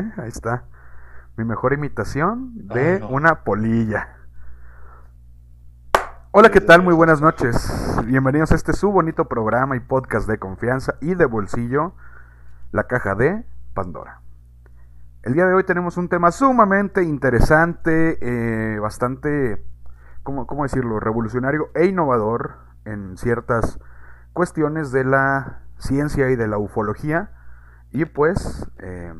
¿eh? Ahí está. Mi mejor imitación de una polilla. Hola, ¿qué tal? Muy buenas noches. Bienvenidos a este su bonito programa y podcast de confianza y de bolsillo, la caja de Pandora. El día de hoy tenemos un tema sumamente interesante, eh, bastante, ¿cómo, ¿cómo decirlo?, revolucionario e innovador en ciertas cuestiones de la ciencia y de la ufología. Y pues, eh,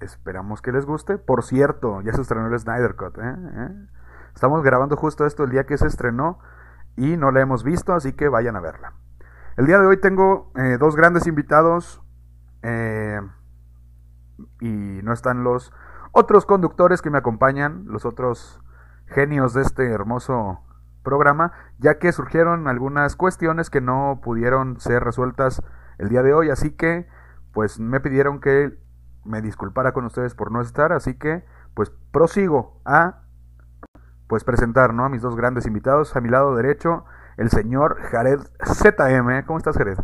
esperamos que les guste. Por cierto, ya se estrenó el Snyder Cut. ¿eh? ¿Eh? Estamos grabando justo esto el día que se estrenó y no la hemos visto, así que vayan a verla. El día de hoy tengo dos grandes invitados y no están los otros conductores que me acompañan, los otros genios de este hermoso programa, ya que surgieron algunas cuestiones que no pudieron ser resueltas el día de hoy, así que pues me pidieron que me disculpara con ustedes por no estar, así que pues prosigo a pues presentar ¿no? a mis dos grandes invitados. A mi lado derecho, el señor Jared ZM. ¿Cómo estás, Jared?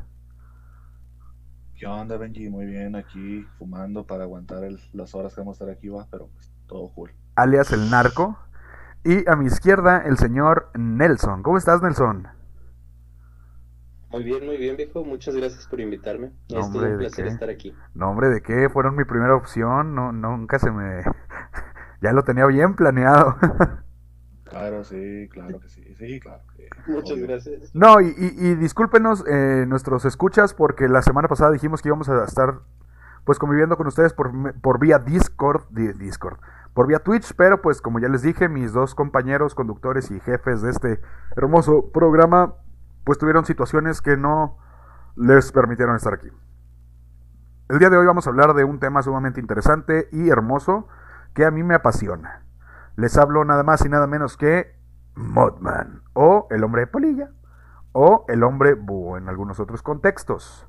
¿Qué onda, Benji? Muy bien, aquí fumando para aguantar las horas que vamos a estar aquí, va, pero pues, todo cool. Alias el narco. Y a mi izquierda, el señor Nelson. ¿Cómo estás, Nelson? Muy bien, muy bien, viejo. Muchas gracias por invitarme. es todo un placer estar aquí. No, hombre, ¿de qué? Fueron mi primera opción. No, nunca se me. ya lo tenía bien planeado. claro, sí, claro que sí. Sí, claro. Muchas gracias. No, y, y, discúlpenos eh, nuestros escuchas porque la semana pasada dijimos que íbamos a estar pues conviviendo con ustedes por, por vía Discord, Discord, por vía Twitch, pero pues como ya les dije, mis dos compañeros conductores y jefes de este hermoso programa pues tuvieron situaciones que no les permitieron estar aquí. El día de hoy vamos a hablar de un tema sumamente interesante y hermoso que a mí me apasiona. Les hablo nada más y nada menos que Modman o el hombre de polilla o el hombre búho en algunos otros contextos.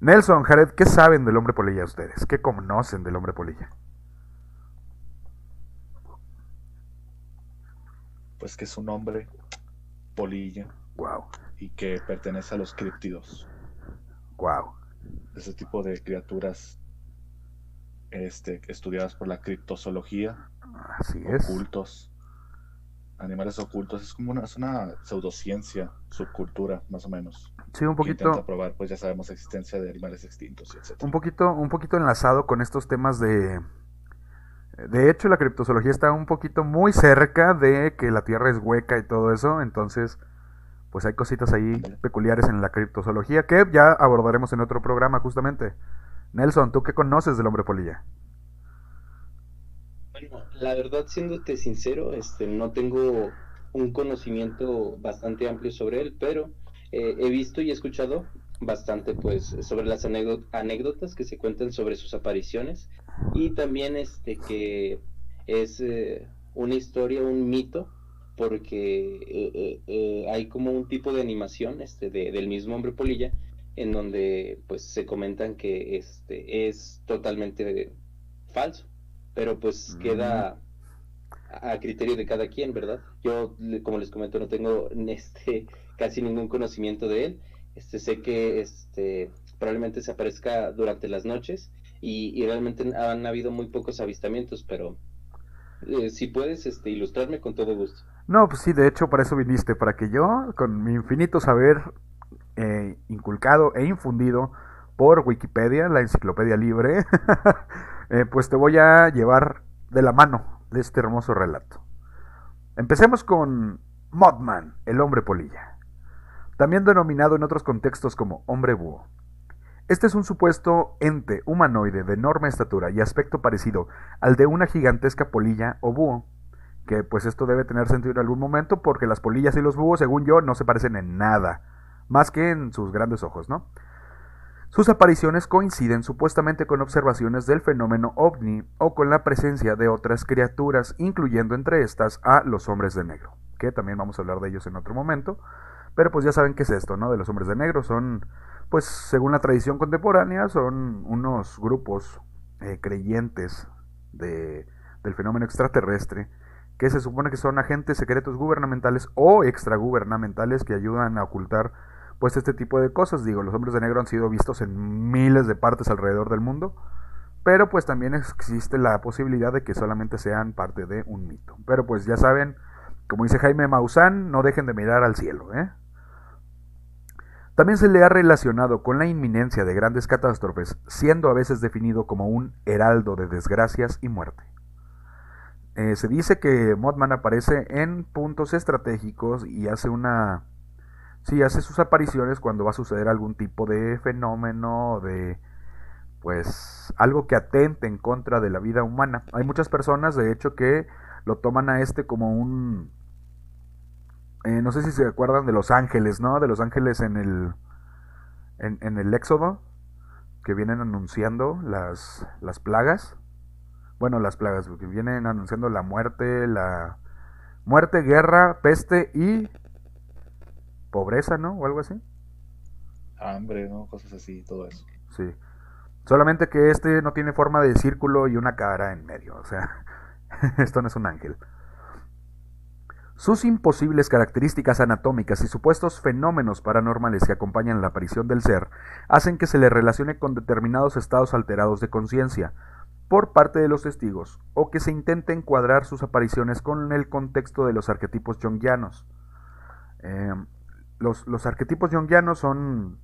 Nelson, Jared, ¿qué saben del hombre polilla ustedes? ¿Qué conocen del hombre polilla? Pues que es un hombre polilla Wow. Y que pertenece a los criptidos. Wow. Ese tipo de criaturas este, estudiadas por la criptozoología. Así es. Ocultos. Animales ocultos. Es como una, es una pseudociencia, subcultura, más o menos. Sí, un poquito. Que probar, pues ya sabemos la existencia de animales extintos, etc. Un poquito, un poquito enlazado con estos temas de. De hecho, la criptozoología está un poquito muy cerca de que la Tierra es hueca y todo eso. Entonces, pues hay cositas ahí peculiares en la criptozoología que ya abordaremos en otro programa justamente. Nelson, ¿tú qué conoces del hombre polilla? Bueno, la verdad, siéndote sincero, este, no tengo un conocimiento bastante amplio sobre él, pero eh, he visto y escuchado bastante pues sobre las anécdotas que se cuentan sobre sus apariciones y también este que es eh, una historia, un mito porque eh, eh, eh, hay como un tipo de animación este, del mismo hombre polilla en donde pues se comentan que este es totalmente falso, pero pues queda a criterio de cada quien, ¿verdad? Yo, como les comento, no tengo este casi ningún conocimiento de él. Este, sé que este, probablemente se aparezca durante las noches y, y realmente han habido muy pocos avistamientos, pero si puedes este, ilustrarme con todo gusto. No, pues sí, de hecho para eso viniste, para que yo, con mi infinito saber eh, inculcado e infundido por Wikipedia, la enciclopedia libre, eh, pues te voy a llevar de la mano de este hermoso relato. Empecemos con Modman, el hombre polilla, también denominado en otros contextos como hombre búho. Este es un supuesto ente humanoide de enorme estatura y aspecto parecido al de una gigantesca polilla o búho que pues esto debe tener sentido en algún momento porque las polillas y los búhos, según yo, no se parecen en nada, más que en sus grandes ojos, ¿no? Sus apariciones coinciden supuestamente con observaciones del fenómeno ovni o con la presencia de otras criaturas, incluyendo entre estas a los hombres de negro, que también vamos a hablar de ellos en otro momento, pero pues ya saben qué es esto, ¿no? De los hombres de negro son, pues según la tradición contemporánea, son unos grupos eh, creyentes de, del fenómeno extraterrestre, que se supone que son agentes secretos gubernamentales o extragubernamentales que ayudan a ocultar pues este tipo de cosas. Digo, los hombres de negro han sido vistos en miles de partes alrededor del mundo, pero pues también existe la posibilidad de que solamente sean parte de un mito. Pero pues ya saben, como dice Jaime Maussan, no dejen de mirar al cielo. ¿eh? También se le ha relacionado con la inminencia de grandes catástrofes, siendo a veces definido como un heraldo de desgracias y muerte. Eh, se dice que Mothman aparece en puntos estratégicos y hace una... Sí, hace sus apariciones cuando va a suceder algún tipo de fenómeno, de pues algo que atente en contra de la vida humana. Hay muchas personas, de hecho, que lo toman a este como un... Eh, no sé si se acuerdan de los ángeles, ¿no? De los ángeles en el, en, el Éxodo, que vienen anunciando las, las plagas. Bueno, las plagas, que vienen anunciando la muerte, la muerte, guerra, peste y pobreza, ¿no? O algo así. Hambre, ¿no? Cosas así, todo eso. Sí. Solamente que este no tiene forma de círculo y una cara en medio. O sea, esto no es un ángel. Sus imposibles características anatómicas y supuestos fenómenos paranormales que acompañan la aparición del ser hacen que se le relacione con determinados estados alterados de conciencia por parte de los testigos o que se intente encuadrar sus apariciones con el contexto de los arquetipos jungianos. Eh, los, los, arquetipos jungianos son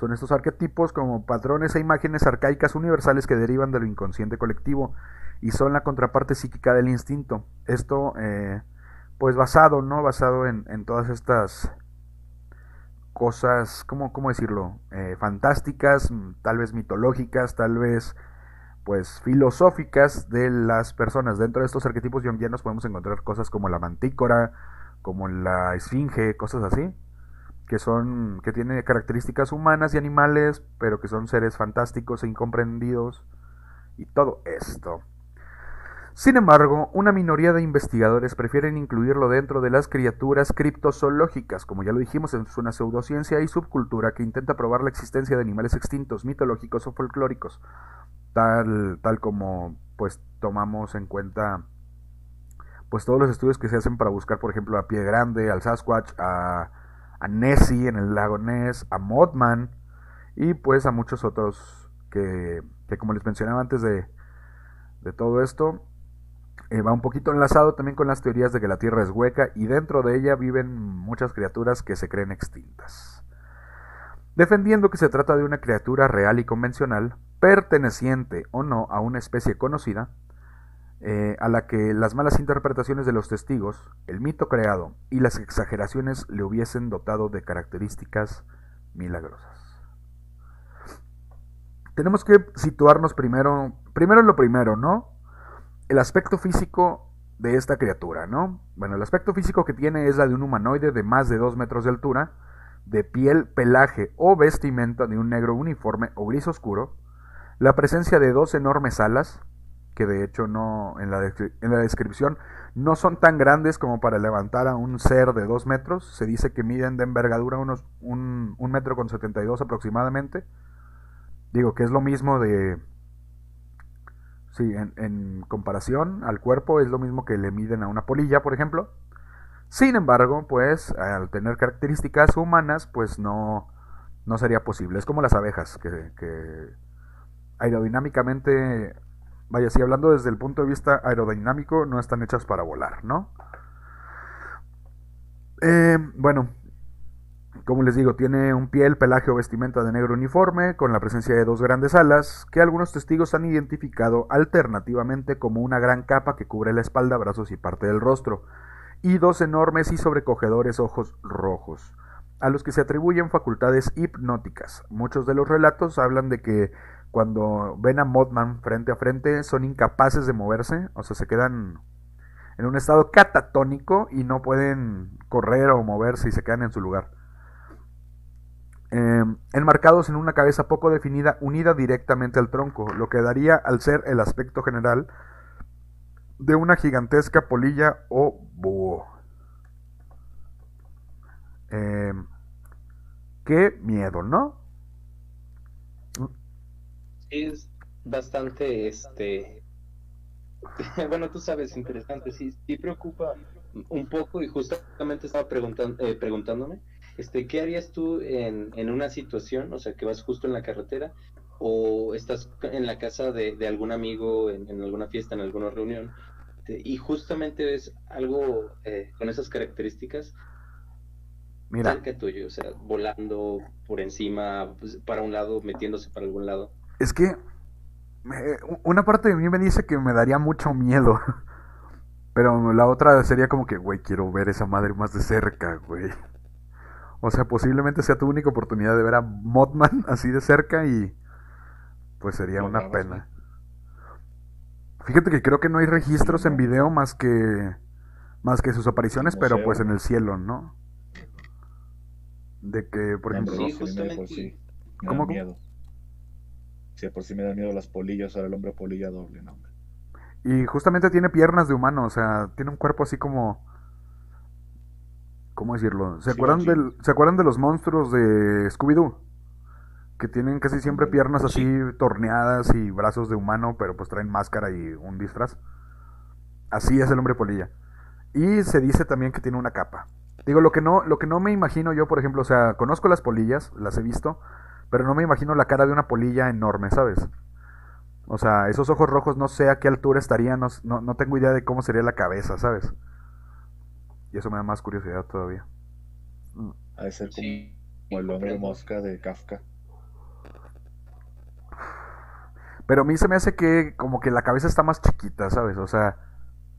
son estos arquetipos como patrones e imágenes arcaicas universales que derivan de lo inconsciente colectivo y son la contraparte psíquica del instinto. Esto, eh, pues basado, ¿no? Basado en, todas estas cosas, ¿cómo, cómo decirlo? Eh, fantásticas, tal vez mitológicas, tal vez pues filosóficas de las personas. Dentro de estos arquetipos jungianos podemos encontrar cosas como la mantícora, como la esfinge, cosas así que son que tiene características humanas y animales, pero que son seres fantásticos e incomprendidos y todo esto. Sin embargo, una minoría de investigadores prefieren incluirlo dentro de las criaturas criptozoológicas, como ya lo dijimos, es una pseudociencia y subcultura que intenta probar la existencia de animales extintos, mitológicos o folclóricos, tal, tal como pues tomamos en cuenta pues todos los estudios que se hacen para buscar, por ejemplo, a Pie Grande, al Sasquatch, a a Nessie en el lago Ness, a Mothman y pues a muchos otros que, como les mencionaba antes de, de todo esto, eh, va un poquito enlazado también con las teorías de que la Tierra es hueca y dentro de ella viven muchas criaturas que se creen extintas. Defendiendo que se trata de una criatura real y convencional, perteneciente o no a una especie conocida, eh, a la que las malas interpretaciones de los testigos, el mito creado y las exageraciones le hubiesen dotado de características milagrosas. Tenemos que situarnos primero, primero en lo primero, ¿no? El aspecto físico de esta criatura, ¿no? Bueno, el aspecto físico que tiene es la de un humanoide de más de 2 metros de altura, de piel, pelaje o vestimenta de un negro uniforme o gris oscuro, la presencia de dos enormes alas, que de hecho no en la, descripción no son tan grandes como para levantar a un ser de 2 metros. Se dice que miden de envergadura unos un, metro con 72 aproximadamente. Digo que es lo mismo de... Sí, en, comparación al cuerpo es lo mismo que le miden a una polilla, por ejemplo. Sin embargo, pues al tener características humanas, pues no, no sería posible. Es como las abejas, que, aerodinámicamente Vaya, si hablando desde el punto de vista aerodinámico, no están hechas para volar, ¿no? Eh, bueno, como les digo, tiene un piel, pelaje o vestimenta de negro uniforme, con la presencia de dos grandes alas, que algunos testigos han identificado alternativamente como una gran capa que cubre la espalda, brazos y parte del rostro, y dos enormes y sobrecogedores ojos rojos, a los que se atribuyen facultades hipnóticas. Muchos de los relatos hablan de que cuando ven a Mothman frente a frente son incapaces de moverse, o sea, se quedan en un estado catatónico y no pueden correr o moverse y se quedan en su lugar. Em, enmarcados en una cabeza poco definida unida directamente al tronco, lo que daría al ser el aspecto general de una gigantesca polilla o búho. Em, qué miedo, ¿no? es bastante, este, bueno, tú sabes, interesante, sí, sí preocupa un poco y justamente estaba preguntando, eh, preguntándome, este, ¿qué harías tú en, en una situación, o sea, que vas justo en la carretera o estás en la casa de, algún amigo, en, alguna fiesta, en alguna reunión, y justamente ves algo eh, con esas características Mira. cerca tuyo, o sea, volando por encima, pues, para un lado, metiéndose para algún lado. Es que una parte de mí me dice que me daría mucho miedo. Pero la otra sería como que, güey, quiero ver esa madre más de cerca, güey. O sea, posiblemente sea tu única oportunidad de ver a Mothman así de cerca y pues sería una pena. Fíjate que creo que no hay registros en video más que más que sus apariciones, pero pues en el cielo, ¿no? De que, por ejemplo, sí, justamente. sí. ¿Cómo, miedo. Si por sí me da miedo las polillas, ahora el hombre polilla doble, no, Y justamente tiene piernas de humano, o sea, tiene un cuerpo así como ¿Cómo decirlo? ¿Se, acuerdan, del, ¿se acuerdan de los monstruos de Scooby-Doo? Que tienen casi siempre piernas así torneadas y brazos de humano, pero pues traen máscara y un disfraz. Así es el hombre polilla. Y se dice también que tiene una capa. Digo, lo que no, lo que no me imagino yo, por ejemplo, o sea, conozco las polillas, las he visto, pero no me imagino la cara de una polilla enorme, ¿sabes? O sea, esos ojos rojos no sé a qué altura estarían, no, no tengo idea de cómo sería la cabeza, ¿sabes? Y eso me da más curiosidad todavía. Ha de ser como, el hombre mosca de Kafka. Pero a mí se me hace que como que la cabeza está más chiquita, ¿sabes? O sea,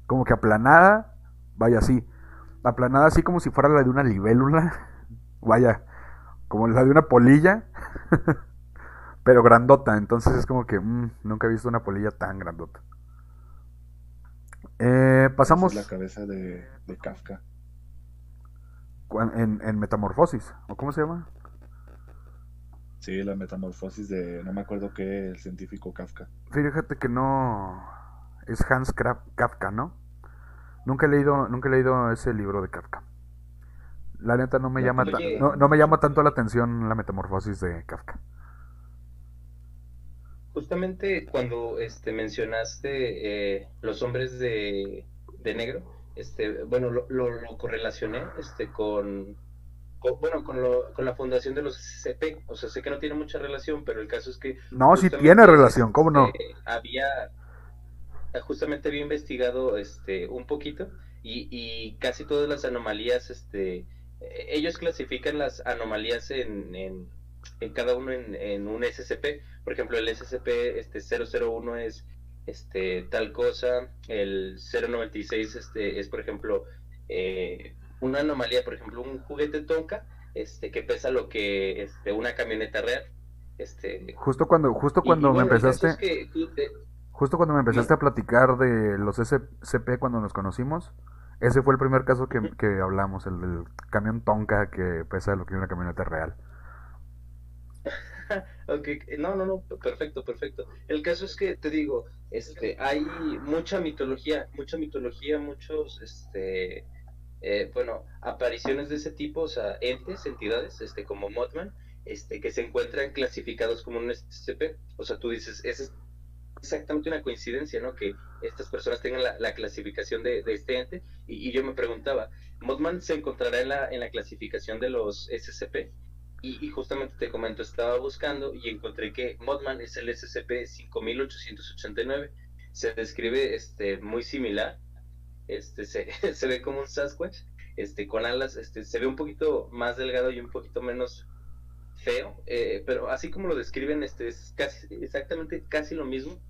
como que aplanada, vaya así. Aplanada así como si fuera la de una libélula. Vaya, como la de una polilla. pero grandota. Entonces es como que mm, nunca he visto una polilla tan grandota. Eh, pasamos. la cabeza de, Kafka. En, en, Metamorfosis, ¿o cómo se llama? Sí, la metamorfosis de. No me acuerdo qué, el científico Kafka. Fíjate que no. Es Hans Kafka, ¿no? Nunca he leído, nunca he leído ese libro de Kafka. La neta no me llama no, no me llama tanto la atención la metamorfosis de Kafka. Justamente cuando este, mencionaste eh, los hombres de, negro, este, bueno, lo, lo, correlacioné este, con, bueno, con, lo, con la fundación de los SCP. O sea, sé que no tiene mucha relación, pero el caso es que... No, sí tiene relación, ¿cómo no? Este, había, justamente había investigado este, un poquito y, y casi todas las anomalías, este, ellos clasifican las anomalías en, en, en cada uno en, en un SCP por ejemplo, el SCP este, 001 es este, tal cosa, el 096 este, es, por ejemplo, eh, una anomalía, por ejemplo, un juguete Tonka este, que pesa lo que este, una camioneta real. Este, justo cuando, justo cuando me empezaste... Justo cuando me empezaste a platicar de los SCP cuando nos conocimos, ese fue el primer caso que, que hablamos, el del camión Tonka que pesa lo que una camioneta real. okay. No, no, no, perfecto, perfecto. El caso es que te digo, este, hay mucha mitología, mucha mitología, muchos, este, eh, bueno, apariciones de ese tipo, o sea, entes, entidades, este, como Mothman, este, que se encuentran clasificados como un SCP. O sea, tú dices, es exactamente una coincidencia, ¿no? Que estas personas tengan la, clasificación de, este ente. Y, yo me preguntaba, ¿Mothman se encontrará en la, en la clasificación de los SCP? Y, justamente te comento, estaba buscando y encontré que Modman es el SCP-5889. Se describe este, muy similar. Este, se, se, ve como un Sasquatch, este, con alas, este, se ve un poquito más delgado y un poquito menos feo, eh, pero así como lo describen, este, es casi, exactamente casi lo mismo.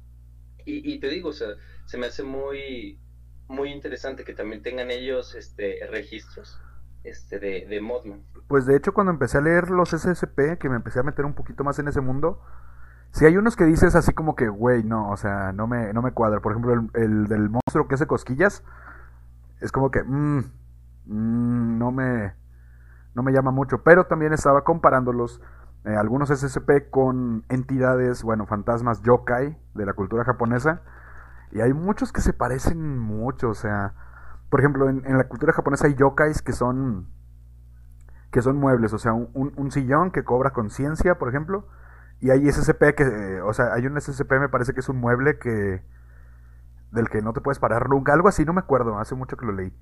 Y, y te digo, o sea, se me hace muy, muy interesante que también tengan ellos este, registros este, de, de. Pues de hecho cuando empecé a leer los SCP, que me empecé a meter un poquito más en ese mundo, si hay unos que dices así como que, güey, no, o sea, no me, no me cuadra. Por ejemplo, el, del monstruo que hace cosquillas, es como que, mmm, no me, no me llama mucho. Pero también estaba comparándolos, eh, algunos SCP con entidades, bueno, fantasmas yokai de la cultura japonesa. Y hay muchos que se parecen mucho, o sea, por ejemplo, en, la cultura japonesa hay yokais que son que son muebles, o sea, un, sillón que cobra conciencia, por ejemplo, y hay SCP que, o sea, hay un SCP me parece que es un mueble que del que no te puedes parar nunca, algo así, no me acuerdo, hace mucho que lo leí.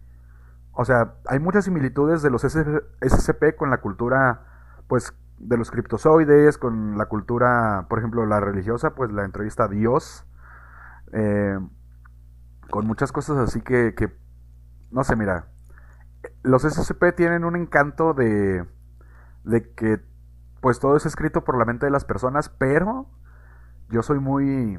O sea, hay muchas similitudes de los SCP con la cultura, pues, de los criptozoides, con la cultura, por ejemplo, la religiosa, pues la entrevista a Dios, eh, con muchas cosas así que, no sé, mira, los SCP tienen un encanto de, de que pues todo es escrito por la mente de las personas, pero yo soy muy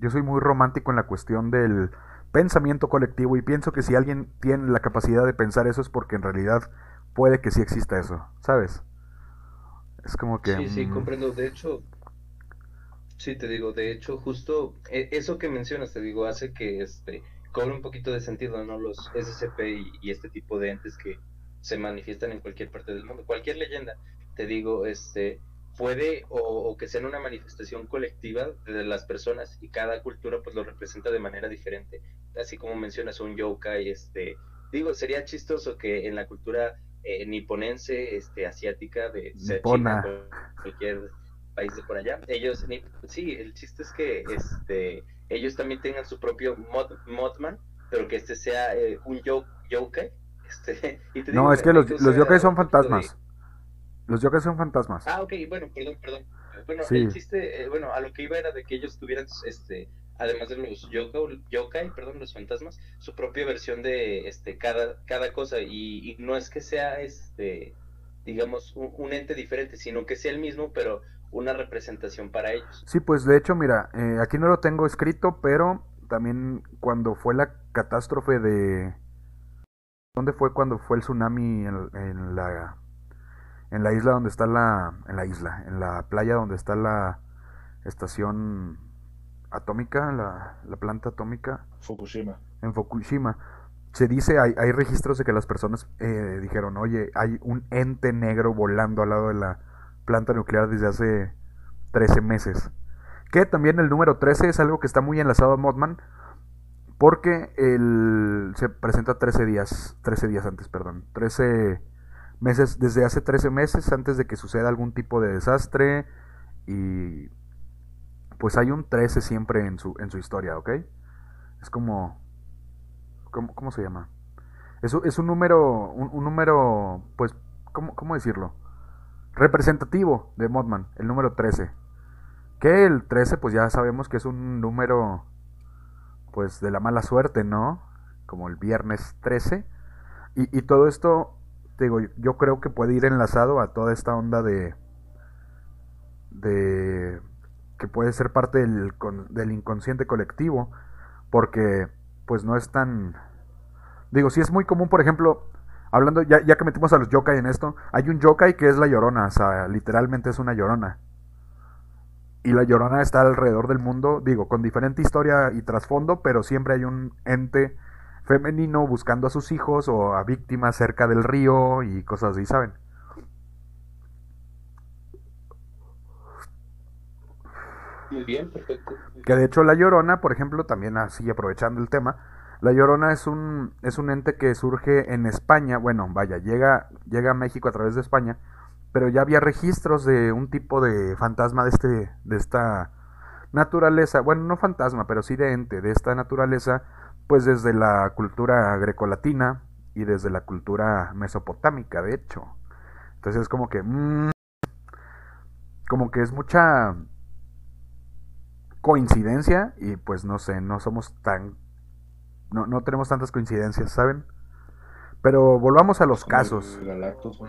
yo soy muy romántico en la cuestión del pensamiento colectivo y pienso que si alguien tiene la capacidad de pensar eso es porque en realidad puede que sí exista eso, ¿sabes? Es como que Sí, sí, mm. comprendo, de hecho Sí, te digo, de hecho, justo e, eso que mencionas, te digo, hace que este cobre un poquito de sentido, ¿no? Los SCP y este tipo de entes que se manifiestan en cualquier parte del mundo, cualquier leyenda te digo, este, puede o, que sea una manifestación colectiva de las personas y cada cultura pues lo representa de manera diferente. Así como mencionas un yokai, este, digo, sería chistoso que en la cultura eh, niponense, este, asiática, de China, cualquier país de por allá, ellos, sí, el chiste es que este, ellos también tengan su propio mod, modman, pero que este sea eh, un yo, yokai. Este, no, es que los, los yokai son fantasmas. Los yokai son fantasmas. Ah, ok, bueno, perdón, perdón. Bueno, el chiste, eh, bueno, a lo que iba era de que ellos tuvieran, este, además de los yokai, yokai, perdón, los fantasmas, su propia versión de, este, cada, cada cosa y, no es que sea, este, digamos, un, ente diferente, sino que sea el mismo, pero una representación para ellos. Sí, pues de hecho, mira, eh, aquí no lo tengo escrito, pero también cuando fue la catástrofe de... ¿Dónde fue cuando fue el tsunami en la en la isla donde está la en la isla, en la playa donde está la estación atómica, la, la planta atómica. Fukushima. En Fukushima. Se dice, hay, hay registros de que las personas eh, dijeron, oye, hay un ente negro volando al lado de la planta nuclear desde hace 13 meses. Que también el número 13 es algo que está muy enlazado a Modman, porque el, se presenta 13 días, 13 días antes, perdón, 13 meses, desde hace 13 meses antes de que suceda algún tipo de desastre y pues hay un 13 siempre en su, en su historia, ¿ok? Es como, ¿cómo, cómo se llama? Es, es un número, un, número, pues, ¿cómo, ¿cómo, decirlo? Representativo de Modman, el número 13. Que el 13, pues ya sabemos que es un número, pues, de la mala suerte, ¿no? Como el viernes 13. Y, y todo esto digo, yo creo que puede ir enlazado a toda esta onda de de que puede ser parte del, del inconsciente colectivo porque pues no es tan digo, si es muy común, por ejemplo, hablando ya, ya que metimos a los yokai en esto, hay un yokai que es la llorona, o sea, literalmente es una llorona. Y la llorona está alrededor del mundo, digo, con diferente historia y trasfondo, pero siempre hay un ente femenino buscando a sus hijos o a víctimas cerca del río y cosas así, ¿saben? Muy bien, perfecto. Que de hecho la Llorona, por ejemplo, también así aprovechando el tema, la Llorona es un, es un ente que surge en España, bueno, vaya, llega, llega a México a través de España, pero ya había registros de un tipo de fantasma de, este, de esta naturaleza, bueno, no fantasma, pero sí de ente, de esta naturaleza, pues desde la cultura grecolatina y desde la cultura mesopotámica, de hecho. Entonces es como que... Mm, como que es mucha coincidencia y pues no sé, no somos tan... No, no tenemos tantas coincidencias, ¿saben? Pero volvamos a los casos. Galactus,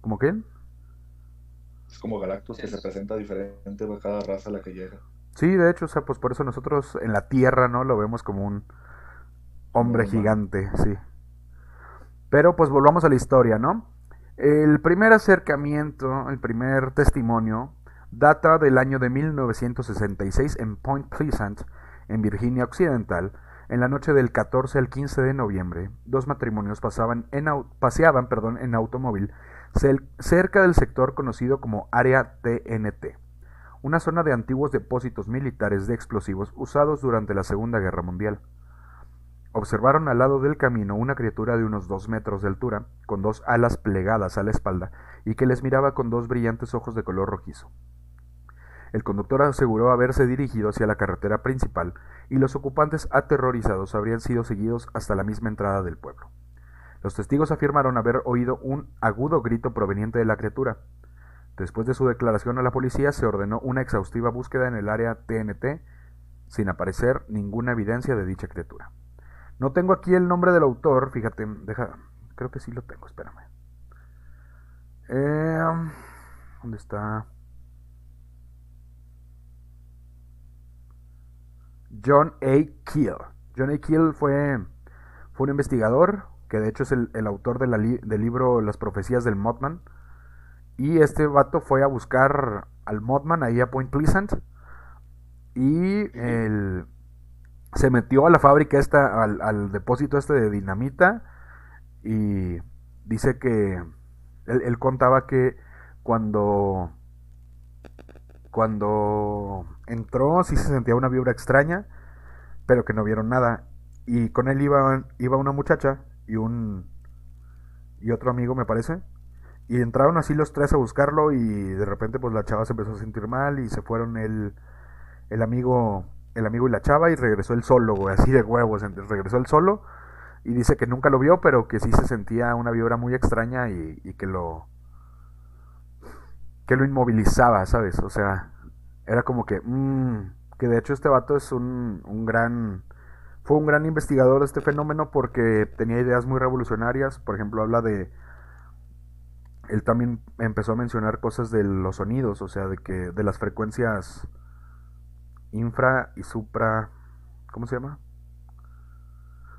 ¿Cómo quién? Es como Galactus que se presenta diferente para cada raza a la que llega. Sí, de hecho, o sea, pues por eso nosotros en la Tierra, ¿no? Lo vemos como un Hombre gigante, sí. Pero pues volvamos a la historia, ¿no? El primer acercamiento, el primer testimonio, data del año de 1966 en Point Pleasant, en Virginia Occidental. En la noche del 14 al 15 de noviembre, dos matrimonios paseaban perdón, en automóvil cerca del sector conocido como Área TNT, una zona de antiguos depósitos militares de explosivos usados durante la Segunda Guerra Mundial. Observaron al lado del camino una criatura de unos dos metros de altura, con dos alas plegadas a la espalda, y que les miraba con dos brillantes ojos de color rojizo. El conductor aseguró haberse dirigido hacia la carretera principal, y los ocupantes aterrorizados habrían sido seguidos hasta la misma entrada del pueblo. Los testigos afirmaron haber oído un agudo grito proveniente de la criatura. Después de su declaración a la policía, se ordenó una exhaustiva búsqueda en el área TNT sin aparecer ninguna evidencia de dicha criatura. No tengo aquí el nombre del autor, fíjate, deja, creo que sí lo tengo, espérame. Eh, ¿Dónde está? John A. Keel. John A. Keel fue, fue un investigador que de hecho es el, autor del libro Las profecías del Mothman. Y este vato fue a buscar al Mothman ahí a Point Pleasant. Y se metió a la fábrica esta, al, depósito este de dinamita. Y dice que él, contaba que cuando cuando entró sí se sentía una vibra extraña, pero que no vieron nada. Y con él iba, iba una muchacha y un y otro amigo, me parece. Y entraron así los tres a buscarlo y de repente pues la chava se empezó a sentir mal y se fueron el, el amigo el amigo y la chava y regresó el solo, güey, así de huevos, regresó el solo y dice que nunca lo vio, pero que sí se sentía una vibra muy extraña y que lo que lo inmovilizaba, ¿sabes? O sea, era como que, mmm, que de hecho este vato es un, un gran fue un gran investigador de este fenómeno porque tenía ideas muy revolucionarias. Por ejemplo, habla de. Él también empezó a mencionar cosas de los sonidos, o sea, de que de las frecuencias infra y supra. ¿Cómo se llama?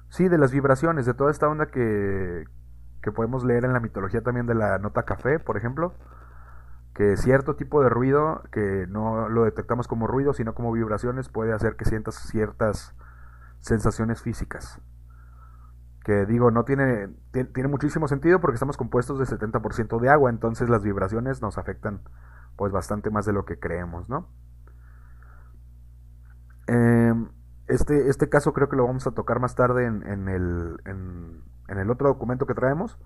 Sí, de las vibraciones, de toda esta onda que, que podemos leer en la mitología también de la nota café, por ejemplo. Que cierto tipo de ruido, que no lo detectamos como ruido, sino como vibraciones, puede hacer que sientas ciertas sensaciones físicas. Que digo, no tiene, tiene muchísimo sentido porque estamos compuestos de 70% de agua, entonces las vibraciones nos afectan pues bastante más de lo que creemos, ¿no? Em, este, este caso creo que lo vamos a tocar más tarde en, el, en el otro documento que traemos.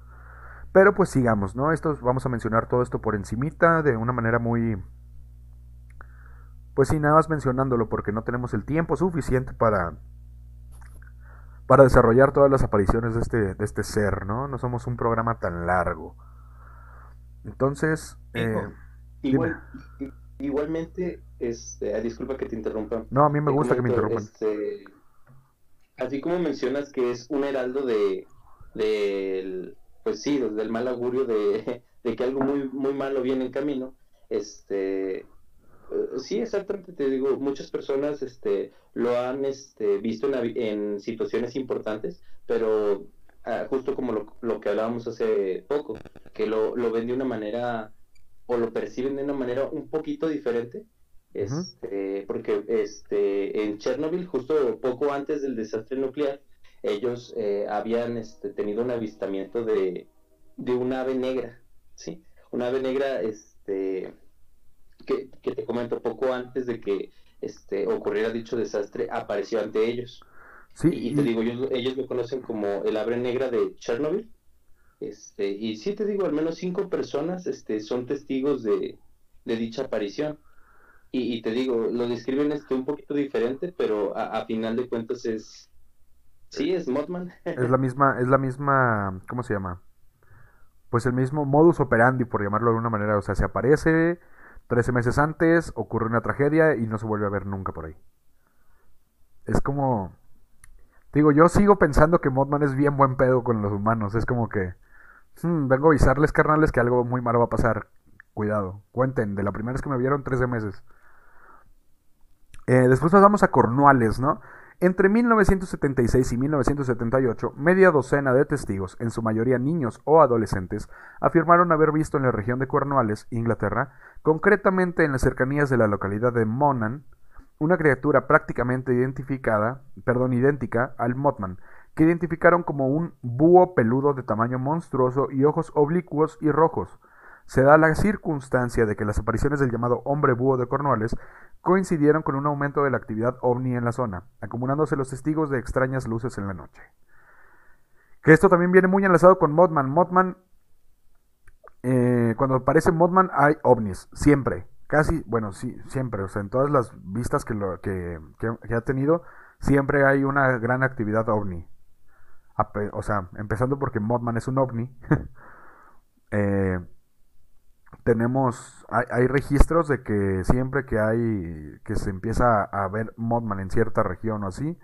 Pero pues sigamos, ¿no? Esto, vamos a mencionar todo esto por encimita, de una manera muy... Pues sí, nada más mencionándolo porque no tenemos el tiempo suficiente para para desarrollar todas las apariciones de este, de este ser, ¿no? No somos un programa tan largo. Entonces, eh, igualmente, este, disculpa que te interrumpa. No, a mí me gusta que me interrumpan. Este, así como mencionas que es un heraldo de, pues sí, del mal augurio de, de que algo muy, muy malo viene en camino, este, eh, sí, exactamente, te digo, muchas personas este, lo han este, visto en, situaciones importantes, pero ah, justo como lo, que hablábamos hace poco, que lo, lo ven de una manera o lo perciben de una manera un poquito diferente, este, porque este, en Chernobyl, justo poco antes del desastre nuclear, ellos eh, habían este, tenido un avistamiento de, de un ave negra, ¿sí? Una ave negra, este que, te comento poco antes de que este ocurriera dicho desastre apareció ante ellos. Sí, y, te digo, ellos, ellos lo conocen como el abre negra de Chernobyl. Este, y sí te digo, al menos cinco personas este, son testigos de, dicha aparición. Y, te digo, lo describen este, un poquito diferente, pero a, final de cuentas es... Sí, es Mothman. Es la misma, es la misma, ¿cómo se llama? Pues el mismo modus operandi, por llamarlo de alguna manera. O sea, se aparece, 13 meses antes ocurre una tragedia y no se vuelve a ver nunca por ahí. Es como... Digo, yo sigo pensando que Modman es bien buen pedo con los humanos. Es como que... Hmm, vengo a avisarles, carnales, que algo muy malo va a pasar. Cuidado. Cuenten, de la primera vez que me vieron, 13 meses. Eh, después pasamos a Cornuales, ¿no? Entre 1976 y 1978, media docena de testigos, en su mayoría niños o adolescentes, afirmaron haber visto en la región de Cornualles, Inglaterra, concretamente en las cercanías de la localidad de Monan, una criatura prácticamente identificada, perdón, idéntica al Mothman, que identificaron como un búho peludo de tamaño monstruoso y ojos oblicuos y rojos. Se da la circunstancia de que las apariciones del llamado hombre búho de Cornualles coincidieron con un aumento de la actividad ovni en la zona, acumulándose los testigos de extrañas luces en la noche. Que esto también viene muy enlazado con Mothman. Mothman, eh, cuando aparece Mothman hay ovnis, siempre, casi, bueno, sí, siempre, o sea, en todas las vistas que, que, ha tenido, siempre hay una gran actividad ovni. O sea, empezando porque Mothman es un ovni. eh, tenemos, hay, hay, registros de que siempre que hay, que se empieza a ver Mothman en cierta región o así,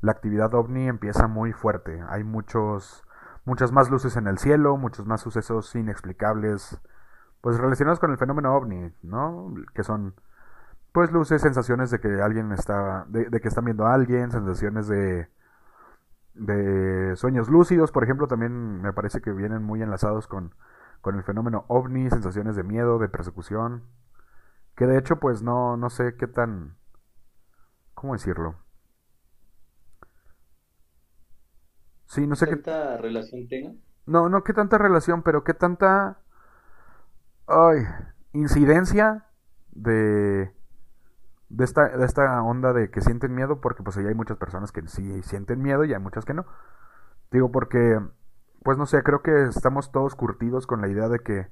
la actividad ovni empieza muy fuerte. Hay muchos, muchas más luces en el cielo, muchos más sucesos inexplicables, pues relacionados con el fenómeno ovni, ¿no? Que son, pues luces, sensaciones de que alguien está, de, de que están viendo a alguien, sensaciones de, de sueños lúcidos, por ejemplo, también me parece que vienen muy enlazados con con el fenómeno ovni, sensaciones de miedo, de persecución, que de hecho pues no, no sé qué tan... ¿Cómo decirlo? Sí, no sé qué... ¿Tanta relación tenga? No, no qué tanta relación, pero qué tanta... Ay, incidencia de... De esta, de esta onda de que sienten miedo, porque pues ahí hay muchas personas que sí sienten miedo y hay muchas que no. Digo, porque pues no sé, creo que estamos todos curtidos con la idea de que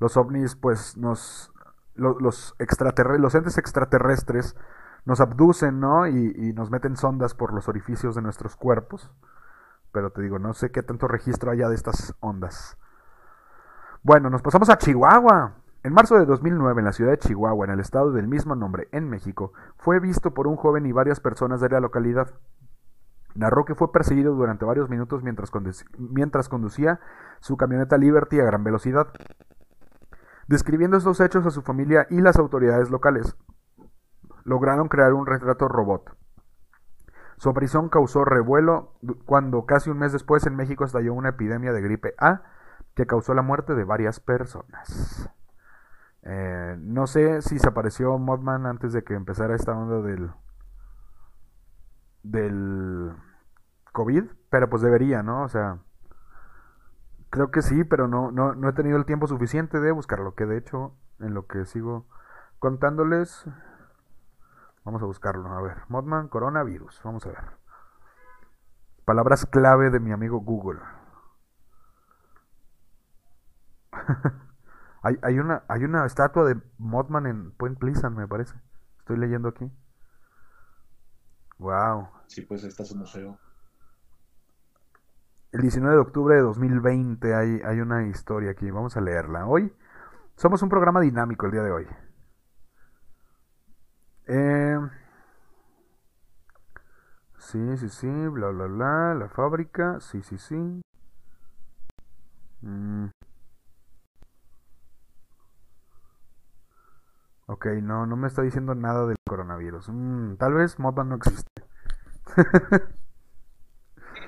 los ovnis, pues nos, los, extraterrestres, los entes extraterrestres nos abducen, ¿no? Y, nos meten sondas por los orificios de nuestros cuerpos. Pero te digo, no sé qué tanto registro haya de estas ondas. Bueno, nos pasamos a Chihuahua. En marzo de 2009, en la ciudad de Chihuahua, en el estado del mismo nombre, en México, fue visto por un joven y varias personas de la localidad. Narró que fue perseguido durante varios minutos mientras, mientras conducía su camioneta Liberty a gran velocidad, describiendo estos hechos a su familia y las autoridades locales. Lograron crear un retrato robot. Su aparición causó revuelo cuando casi un mes después en México estalló una epidemia de gripe A que causó la muerte de varias personas. Eh, no sé si se apareció Modman antes de que empezara esta onda del, del COVID, pero pues debería, ¿no? O sea, creo que sí, pero no, no, no he tenido el tiempo suficiente de buscarlo, que de hecho, en lo que sigo contándoles, vamos a buscarlo, a ver, Modman, coronavirus, vamos a ver. Palabras clave de mi amigo Google. hay, hay, una, hay una estatua de Modman en Point Pleasant, me parece. Estoy leyendo aquí. Wow. Sí, pues está su museo. El 19 de octubre de 2020 hay, hay una historia aquí, vamos a leerla. Hoy somos un programa dinámico el día de hoy. Eh, sí, sí, sí, bla, bla, bla, la fábrica, sí, sí, sí. Mm. Ok, no, no me está diciendo nada del coronavirus. Mm, tal vez Moda no existe.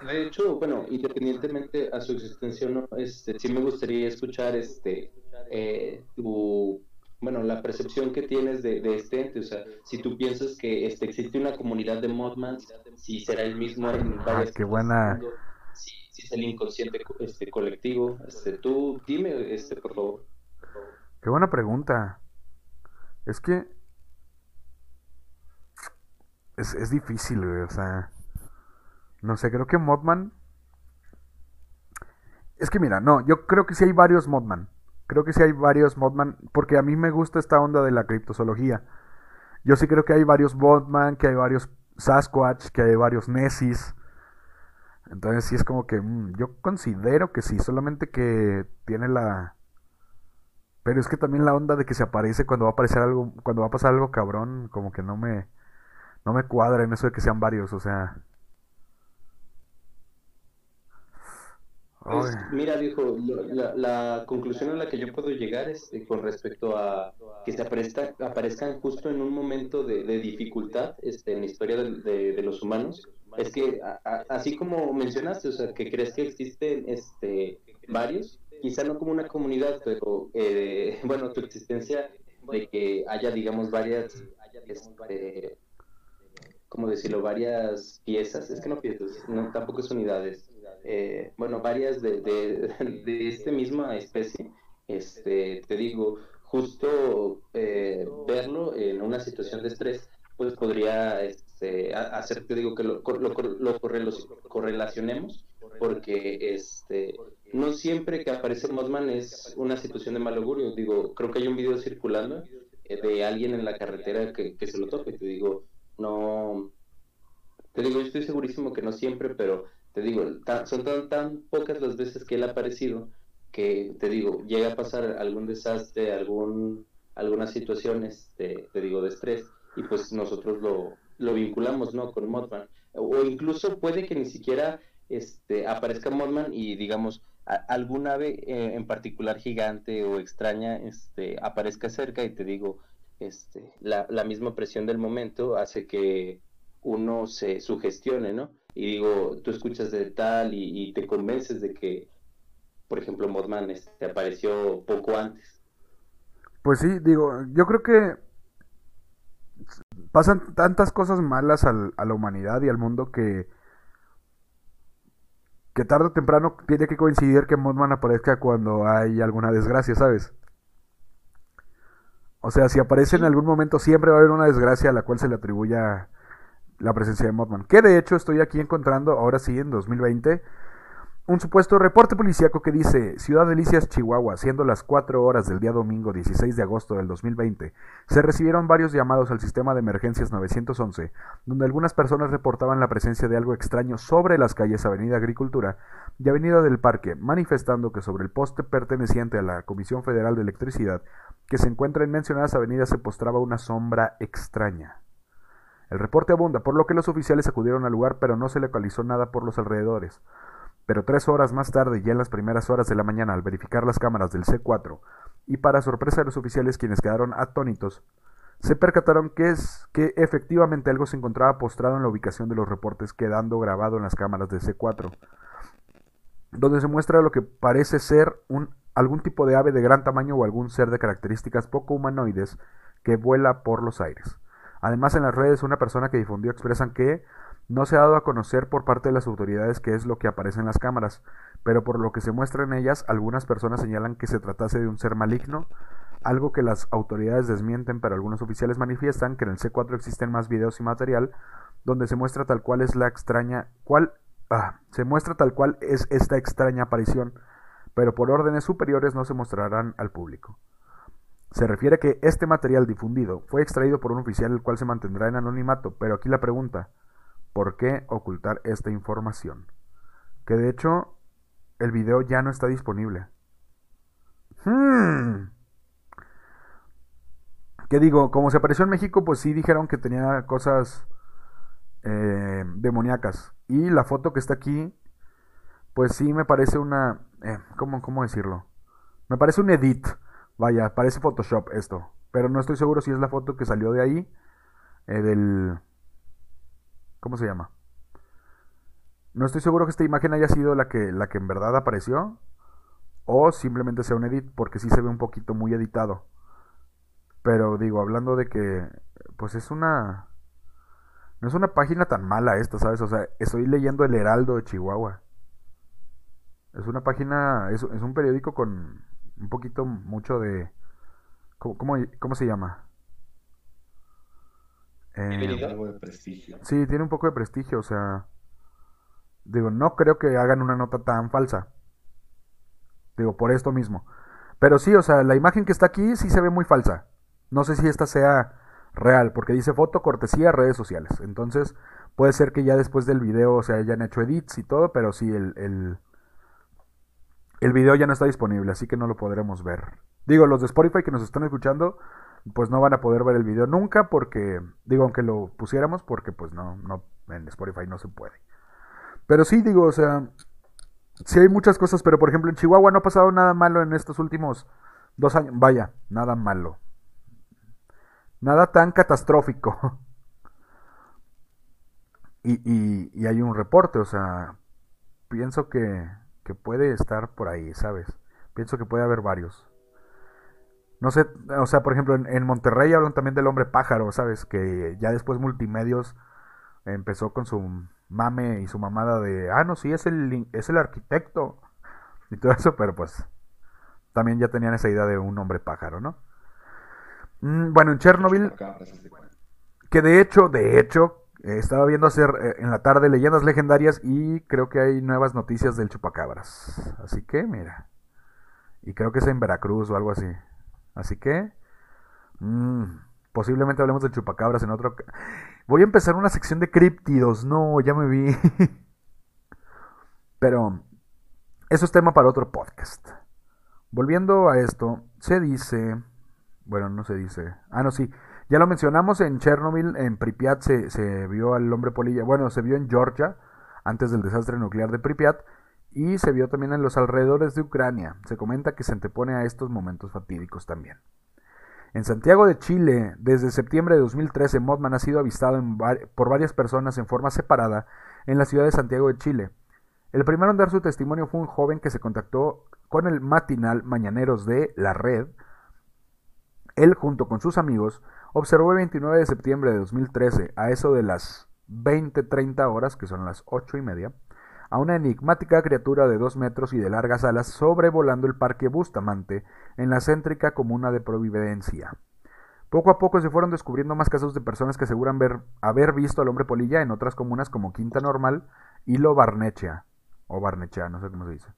de hecho, bueno, independientemente a su existencia, ¿no? este, sí me gustaría escuchar este, eh, tu, bueno, la percepción que tienes de, este ente. O sea, si tú piensas que este, existe una comunidad de Modmans, si será el mismo en ah, qué buena. si, si, es el inconsciente este, colectivo. Este, tú dime, este, por favor. Qué buena pregunta. Es que es, es difícil, güey, o sea, no sé, creo que Modman es que mira, no, yo creo que sí hay varios Modman. Creo que sí hay varios Modman, porque a mí me gusta esta onda de la criptozoología. Yo sí creo que hay varios Modman, que hay varios Sasquatch, que hay varios Nessis. Entonces sí es como que mm, yo considero que sí, solamente que tiene la pero es que también la onda de que se aparece cuando va a aparecer algo, cuando va a pasar algo cabrón, como que no me, no me cuadra en eso de que sean varios, o sea. Pues, mira, dijo, la, conclusión a la que yo puedo llegar es eh, con respecto a que se aparezca, aparezcan justo en un momento de, dificultad este, en la historia de, los humanos, es que así como mencionaste, o sea, que crees que existen este, varios, quizá no como una comunidad, pero eh, bueno, tu existencia de que haya, digamos, varias, este, ¿cómo decirlo? Varias piezas, es que no piezas, no, tampoco es unidades, eh, bueno, varias de, de, de esta misma especie, este, te digo, justo eh, verlo en una situación de estrés, pues podría este, hacer, te digo, que lo, lo, lo correlacionemos, porque este, no siempre que aparece Mothman es una situación de mal augurio. Digo, creo que hay un video circulando eh, de alguien en la carretera que, se lo tope. Te digo, no. Te digo, yo estoy segurísimo que no siempre, pero te digo, son tan, tan pocas las veces que él ha aparecido que te digo, llega a pasar algún desastre, algún, alguna situación, este, te digo, de estrés, y pues nosotros lo, lo vinculamos, ¿no? Con Mothman. O incluso puede que ni siquiera este, aparezca Mothman y digamos, algún ave eh, en particular gigante o extraña este, aparezca cerca y te digo, este, la, la misma presión del momento hace que uno se sugestione, ¿no? Y digo, tú escuchas de tal y, te convences de que, por ejemplo, Modman este, apareció poco antes. Pues sí, digo, yo creo que pasan tantas cosas malas al, a la humanidad y al mundo que que tarde o temprano tiene que coincidir que Modman aparezca cuando hay alguna desgracia, ¿sabes? O sea, si aparece en algún momento siempre va a haber una desgracia a la cual se le atribuya la presencia de Mothman. Que de hecho estoy aquí encontrando, ahora sí, en 2020, un supuesto reporte policíaco que dice, Ciudad Delicias, Chihuahua, siendo las 4 horas del día domingo 16 de agosto del 2020, se recibieron varios llamados al sistema de emergencias 911, donde algunas personas reportaban la presencia de algo extraño sobre las calles Avenida Agricultura y Avenida del Parque, manifestando que sobre el poste perteneciente a la Comisión Federal de Electricidad, que se encuentra en mencionadas avenidas, se postraba una sombra extraña. El reporte abunda, por lo que los oficiales acudieron al lugar, pero no se localizó nada por los alrededores. Pero tres horas más tarde, ya en las primeras horas de la mañana, al verificar las cámaras del C4, y para sorpresa de los oficiales quienes quedaron atónitos, se percataron que es que efectivamente algo se encontraba postrado en la ubicación de los reportes quedando grabado en las cámaras del C4, donde se muestra lo que parece ser un, algún tipo de ave de gran tamaño o algún ser de características poco humanoides que vuela por los aires. Además, en las redes una persona que difundió expresan que no se ha dado a conocer por parte de las autoridades qué es lo que aparece en las cámaras, pero por lo que se muestra en ellas, algunas personas señalan que se tratase de un ser maligno, algo que las autoridades desmienten, pero algunos oficiales manifiestan que en el C4 existen más videos y material donde se muestra tal cual es la extraña, cual, ah, se muestra tal cual es esta extraña aparición, pero por órdenes superiores no se mostrarán al público. Se refiere que este material difundido fue extraído por un oficial el cual se mantendrá en anonimato, pero aquí la pregunta, ¿por qué ocultar esta información? Que de hecho el video ya no está disponible. Hmm. ¿Qué digo? Como se apareció en México, pues sí dijeron que tenía cosas eh, demoníacas. Y la foto que está aquí, pues sí me parece una... Eh, ¿cómo, ¿Cómo decirlo? Me parece un edit Vaya, parece Photoshop esto. Pero no estoy seguro si es la foto que salió de ahí. Eh, del... ¿Cómo se llama? No estoy seguro que esta imagen haya sido la que, la que en verdad apareció. O simplemente sea un edit, porque sí se ve un poquito muy editado. Pero digo, hablando de que... Pues es una... No es una página tan mala esta, ¿sabes? O sea, estoy leyendo El Heraldo de Chihuahua. Es una página... es un periódico con un poquito mucho de... ¿Cómo, cómo, se llama? Tiene algo de prestigio. Sí, tiene un poco de prestigio, o sea... Digo, no creo que hagan una nota tan falsa. Digo, por esto mismo. Pero sí, o sea, la imagen que está aquí sí se ve muy falsa. No sé si esta sea real, porque dice foto, cortesía, redes sociales. Entonces, puede ser que ya después del video se hayan hecho edits y todo, pero sí, el, el video ya no está disponible, así que no lo podremos ver. Digo, los de Spotify que nos están escuchando, pues no van a poder ver el video nunca porque, digo, aunque lo pusiéramos, porque pues no, no, en Spotify no se puede. Pero sí, digo, o sea, sí hay muchas cosas, pero por ejemplo en Chihuahua no ha pasado nada malo en estos últimos dos años. Vaya, nada malo. Nada tan catastrófico. Y, y, hay un reporte, o sea, pienso que que puede estar por ahí, ¿sabes? Pienso que puede haber varios. No sé, o sea, por ejemplo, en, Monterrey hablan también del hombre pájaro, ¿sabes? Que ya después Multimedios empezó con su mame y su mamada de, ah, no, sí, es el, es el arquitecto y todo eso, pero pues también ya tenían esa idea de un hombre pájaro, ¿no? Mm, bueno, en Chernobyl, que de hecho, de hecho, eh, estaba viendo hacer eh, en la tarde leyendas legendarias y creo que hay nuevas noticias del chupacabras. Así que, mira. Y creo que es en Veracruz o algo así. Así que, mm, posiblemente hablemos del chupacabras en otro... Voy a empezar una sección de críptidos. No, ya me vi. Pero eso es tema para otro podcast. Volviendo a esto, se dice, bueno, no se dice, ah, no, sí, ya lo mencionamos en Chernobyl, en Pripyat se, se vio al hombre polilla, bueno, se vio en Georgia, antes del desastre nuclear de Pripyat, y se vio también en los alrededores de Ucrania. Se comenta que se antepone a estos momentos fatídicos también. En Santiago de Chile, desde septiembre de 2013, Mothman ha sido avistado por varias personas en forma separada en la ciudad de Santiago de Chile. El primero en dar su testimonio fue un joven que se contactó con el matinal Mañaneros de La Red. Él, junto con sus amigos, observó el 29 de septiembre de 2013, a eso de las 20-30 horas, que son las 8 y media, a una enigmática criatura de dos metros y de largas alas sobrevolando el parque Bustamante en la céntrica comuna de Providencia. Poco a poco se fueron descubriendo más casos de personas que aseguran ver, haber visto al hombre polilla en otras comunas como Quinta Normal y Lo Barnechea, o Barnechea, no sé cómo se dice.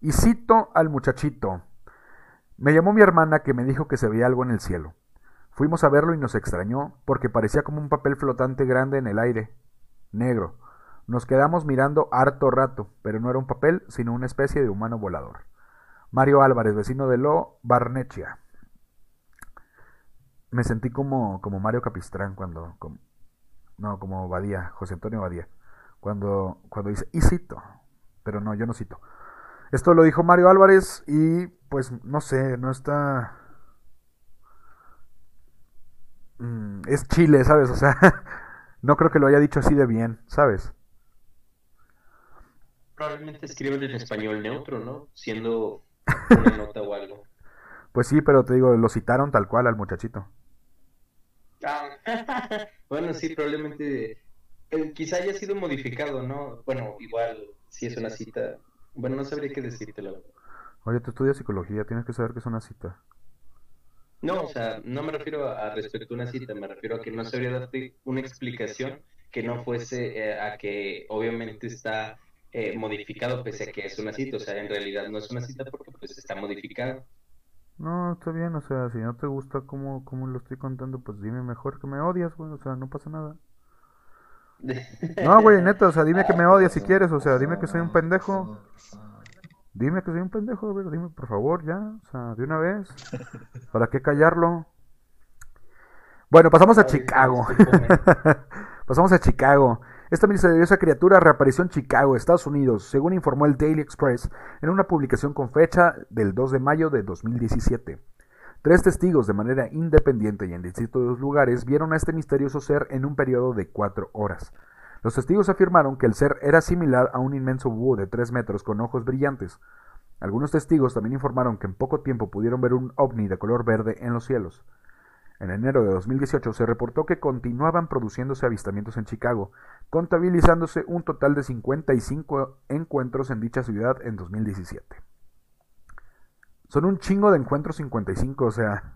Y cito al muchachito. Me llamó mi hermana que me dijo que se veía algo en el cielo. Fuimos a verlo y nos extrañó porque parecía como un papel flotante grande en el aire, negro, nos quedamos mirando harto rato, pero no era un papel, sino una especie de humano volador. Mario Álvarez, vecino de Lo Barnechea. Me sentí como, como Mario Capistrán cuando... no, como Badía, José Antonio Badía. Cuando, cuando dice, y cito. Pero no, yo no cito. Esto lo dijo Mario Álvarez y pues no sé, no está... Mm, es Chile, ¿sabes? O sea, no creo que lo haya dicho así de bien, ¿sabes? Probablemente escriben en español neutro, ¿no? Siendo una nota o algo. Pues sí, pero te digo, lo citaron tal cual al muchachito. Ah, bueno, sí, probablemente. Eh, quizá haya sido modificado, ¿no? Bueno, igual, si es una cita. Bueno, no sabría qué decírtelo. Oye, tú estudias psicología, tienes que saber que es una cita. No, o sea, no me refiero a respecto a una cita, me refiero a que no sabría darte una explicación que no fuese eh, a que obviamente está eh, modificado pese a que es una cita, o sea, en realidad no es una cita porque pues está modificado. No, está bien, o sea, si no te gusta cómo, cómo lo estoy contando, pues dime mejor que me odias, güey, o sea, no pasa nada. No, güey, neta, o sea, dime que me odias si quieres, o sea, dime que soy un pendejo. Dime que soy un pendejo, güey, dime por favor, ya, o sea, de una vez. ¿Para qué callarlo? Bueno, pasamos a Chicago. pasamos a Chicago. Esta misteriosa criatura reapareció en Chicago, Estados Unidos, según informó el Daily Express en una publicación con fecha del 2 de mayo de 2017. Tres testigos de manera independiente y en distintos lugares vieron a este misterioso ser en un periodo de cuatro horas. Los testigos afirmaron que el ser era similar a un inmenso búho de tres metros con ojos brillantes. Algunos testigos también informaron que en poco tiempo pudieron ver un ovni de color verde en los cielos. En enero de 2018 se reportó que continuaban produciéndose avistamientos en Chicago, contabilizándose un total de 55 encuentros en dicha ciudad en 2017. Son un chingo de encuentros 55, o sea,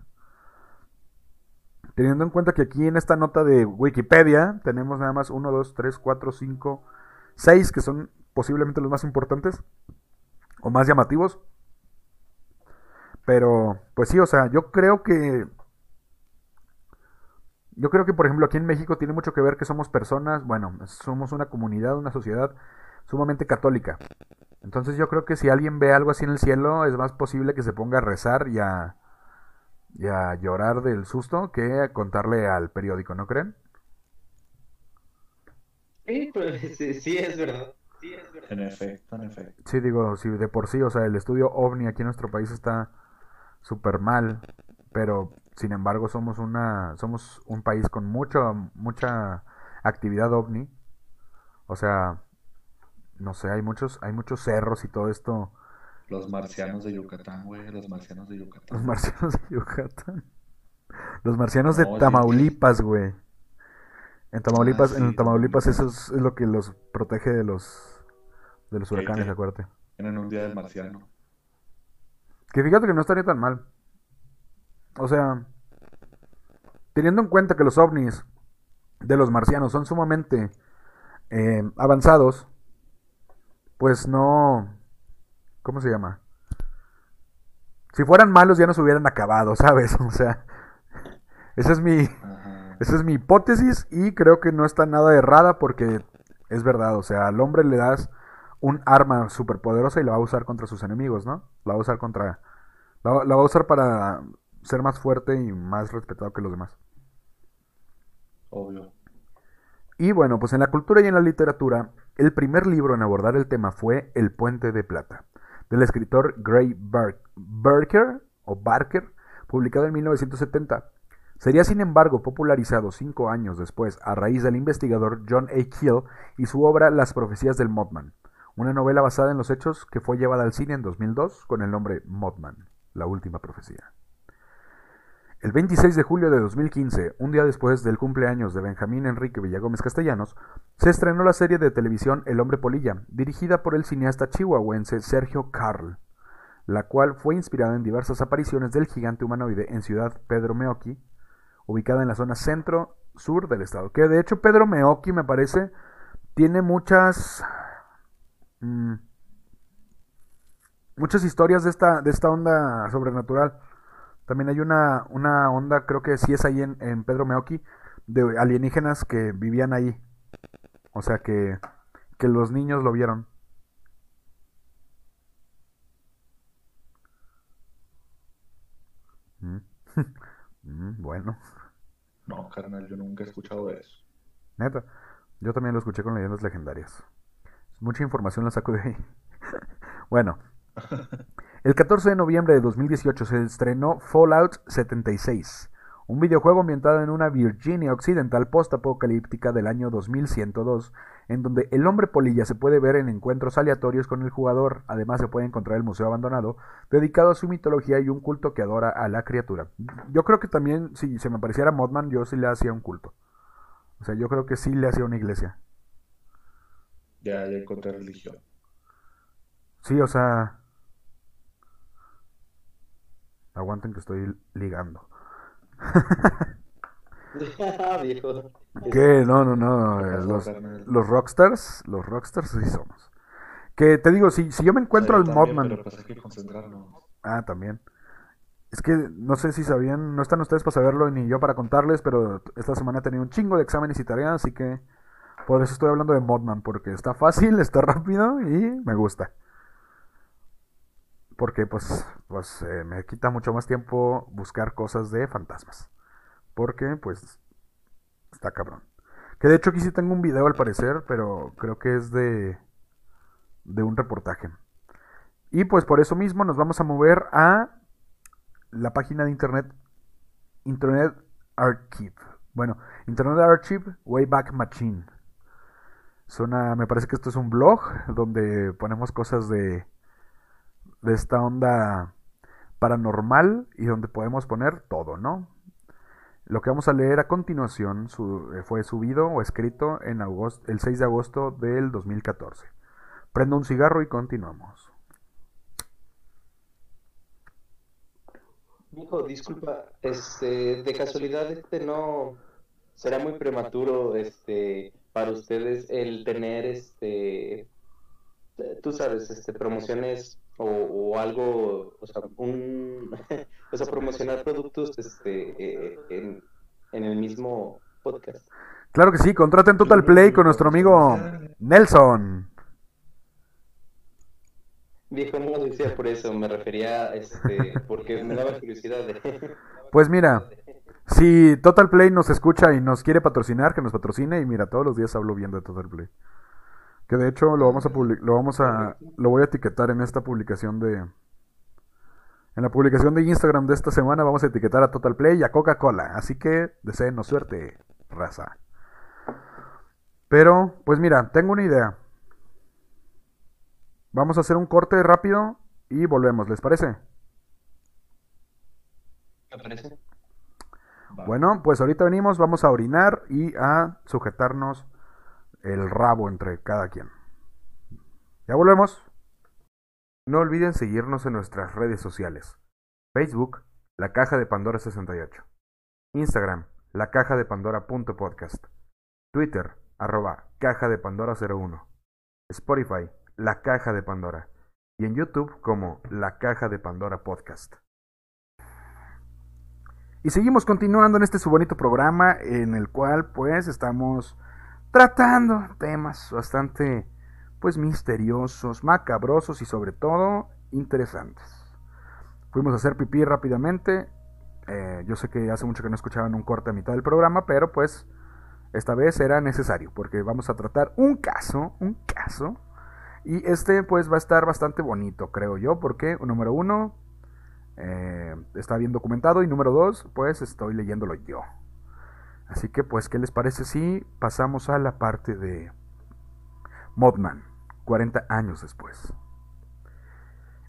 teniendo en cuenta que aquí en esta nota de Wikipedia tenemos nada más 1, 2, 3, 4, 5, 6 que son posiblemente los más importantes o más llamativos. Pero, pues sí, o sea, yo creo que yo creo que, por ejemplo, aquí en México tiene mucho que ver que somos personas, bueno, somos una comunidad, una sociedad sumamente católica. Entonces yo creo que si alguien ve algo así en el cielo, es más posible que se ponga a rezar y a, y a llorar del susto que a contarle al periódico, ¿no creen? Sí, pues, sí, es verdad. En efecto, en efecto. Sí, digo, si de por sí, o sea, el estudio ovni aquí en nuestro país está súper mal, pero sin embargo, somos una somos un país con mucho mucha actividad ovni. O sea, no sé, hay muchos hay muchos cerros y todo esto. Los marcianos de Yucatán, güey, los marcianos de Yucatán. Los marcianos de Yucatán. Los marcianos de Tamaulipas, güey. En Tamaulipas, ah, en Tamaulipas eso es, lo que los protege de los de los huracanes, acuérdate. En un día del marciano. Que fíjate que no estaría tan mal. O sea, teniendo en cuenta que los ovnis de los marcianos son sumamente eh, avanzados, pues no... ¿Cómo se llama? Si fueran malos ya nos hubieran acabado, ¿sabes? O sea, esa es mi, esa es mi hipótesis y creo que no está nada errada porque es verdad, o sea, al hombre le das un arma superpoderosa y la va a usar contra sus enemigos, ¿no? La va a usar contra... La, la va a usar para ser más fuerte y más respetado que los demás. Obvio. Y bueno, pues en la cultura y en la literatura, el primer libro en abordar el tema fue El Puente de Plata, del escritor Gray Bar- Barker, o Barker, publicado en 1970. Sería sin embargo popularizado cinco años después a raíz del investigador John A. Keel y su obra Las profecías del Mothman, una novela basada en los hechos que fue llevada al cine en 2002 con el nombre Mothman, la última profecía. El 26 de julio de 2015, un día después del cumpleaños de Benjamín Enrique Villagómez Castellanos, se estrenó la serie de televisión El hombre polilla, dirigida por el cineasta chihuahuense Sergio Carl, la cual fue inspirada en diversas apariciones del gigante humanoide en Ciudad Pedro Meoqui, ubicada en la zona centro-sur del estado. Que de hecho Pedro Meoqui me parece tiene muchas mm, muchas historias de esta de esta onda sobrenatural. También hay una, una onda, creo que sí es ahí en, en Pedro Meoqui, de alienígenas que vivían ahí. O sea que, que los niños lo vieron. Mm. Mm, bueno, No, carnal, yo nunca he escuchado de eso. neta. Yo también lo escuché con leyendas legendarias. Mucha información la saco de ahí. bueno, el 14 de noviembre de 2018 se estrenó Fallout 76, un videojuego ambientado en una Virginia occidental post-apocalíptica del año 2102, en donde el hombre polilla se puede ver en encuentros aleatorios con el jugador. Además, se puede encontrar el museo abandonado, dedicado a su mitología y un culto que adora a la criatura. Yo creo que también, si se me pareciera Modman, yo sí le hacía un culto. O sea, yo creo que sí le hacía una iglesia. Ya, ya encontré religión. Sí, o sea. Aguanten que estoy ligando. ¿Qué? No, no, no. ¿Qué eh, Los, rockstars, los rockstars sí somos. Que te digo, si, si yo me encuentro al Modman. Pues que. Ah, también. Es que no sé si sabían, no están ustedes para saberlo ni yo para contarles, pero esta semana he tenido un chingo de exámenes y tareas, así que por eso estoy hablando de Modman, porque está fácil, está rápido y me gusta. Porque pues, pues eh, me quita mucho más tiempo buscar cosas de fantasmas. Porque pues está cabrón. Que de hecho aquí sí tengo un video al parecer, pero creo que es de, de un reportaje. Y pues por eso mismo nos vamos a mover a la página de internet Internet Archive. Bueno, Internet Archive Wayback Machine. Es una, me parece que esto es un blog donde ponemos cosas de, de esta onda paranormal y donde podemos poner todo, ¿no? Lo que vamos a leer a continuación eh, fue subido o escrito en agosto, el 6 de agosto del 2014. Prendo un cigarro y continuamos. Hijo, disculpa, este, de casualidad, este no será muy prematuro, este, para ustedes el tener, este, tú sabes, este, promociones o, o algo, o sea, un, o sea, promocionar productos, este, eh, en, en el mismo podcast. Claro que sí, contraten Total Play con nuestro amigo Nelson. Viejo, no lo decía por eso, me refería, este, porque me daba curiosidad de... Pues mira, si Total Play nos escucha y nos quiere patrocinar, que nos patrocine. Y mira, todos los días hablo bien de Total Play. Que de hecho lo vamos a lo vamos a lo voy a etiquetar en esta publicación de en la publicación de Instagram de esta semana vamos a etiquetar a Total Play y a Coca-Cola, así que deseenos suerte, raza. Pero pues mira, tengo una idea. Vamos a hacer un corte rápido y volvemos, ¿les parece? ¿Me parece? Bueno, pues ahorita venimos, vamos a orinar y a sujetarnos el rabo entre cada quien. Ya volvemos. No olviden seguirnos en nuestras redes sociales. Facebook, La Caja de Pandora 68. Instagram, La Caja de Pandora.podcast. Twitter, arroba Caja de Pandora 01. Spotify, La Caja de Pandora. Y en YouTube como La Caja de Pandora Podcast. Y seguimos continuando en este su bonito programa en el cual pues estamos tratando temas bastante pues misteriosos, macabrosos y sobre todo interesantes. Fuimos a hacer pipí rápidamente. Eh, yo sé que hace mucho que no escuchaban un corte a mitad del programa, pero pues esta vez era necesario porque vamos a tratar un caso, un caso. Y este pues va a estar bastante bonito, creo yo, porque número uno eh, está bien documentado y número dos pues estoy leyéndolo yo. Así que pues, ¿qué les parece si pasamos a la parte de Modman, 40 años después?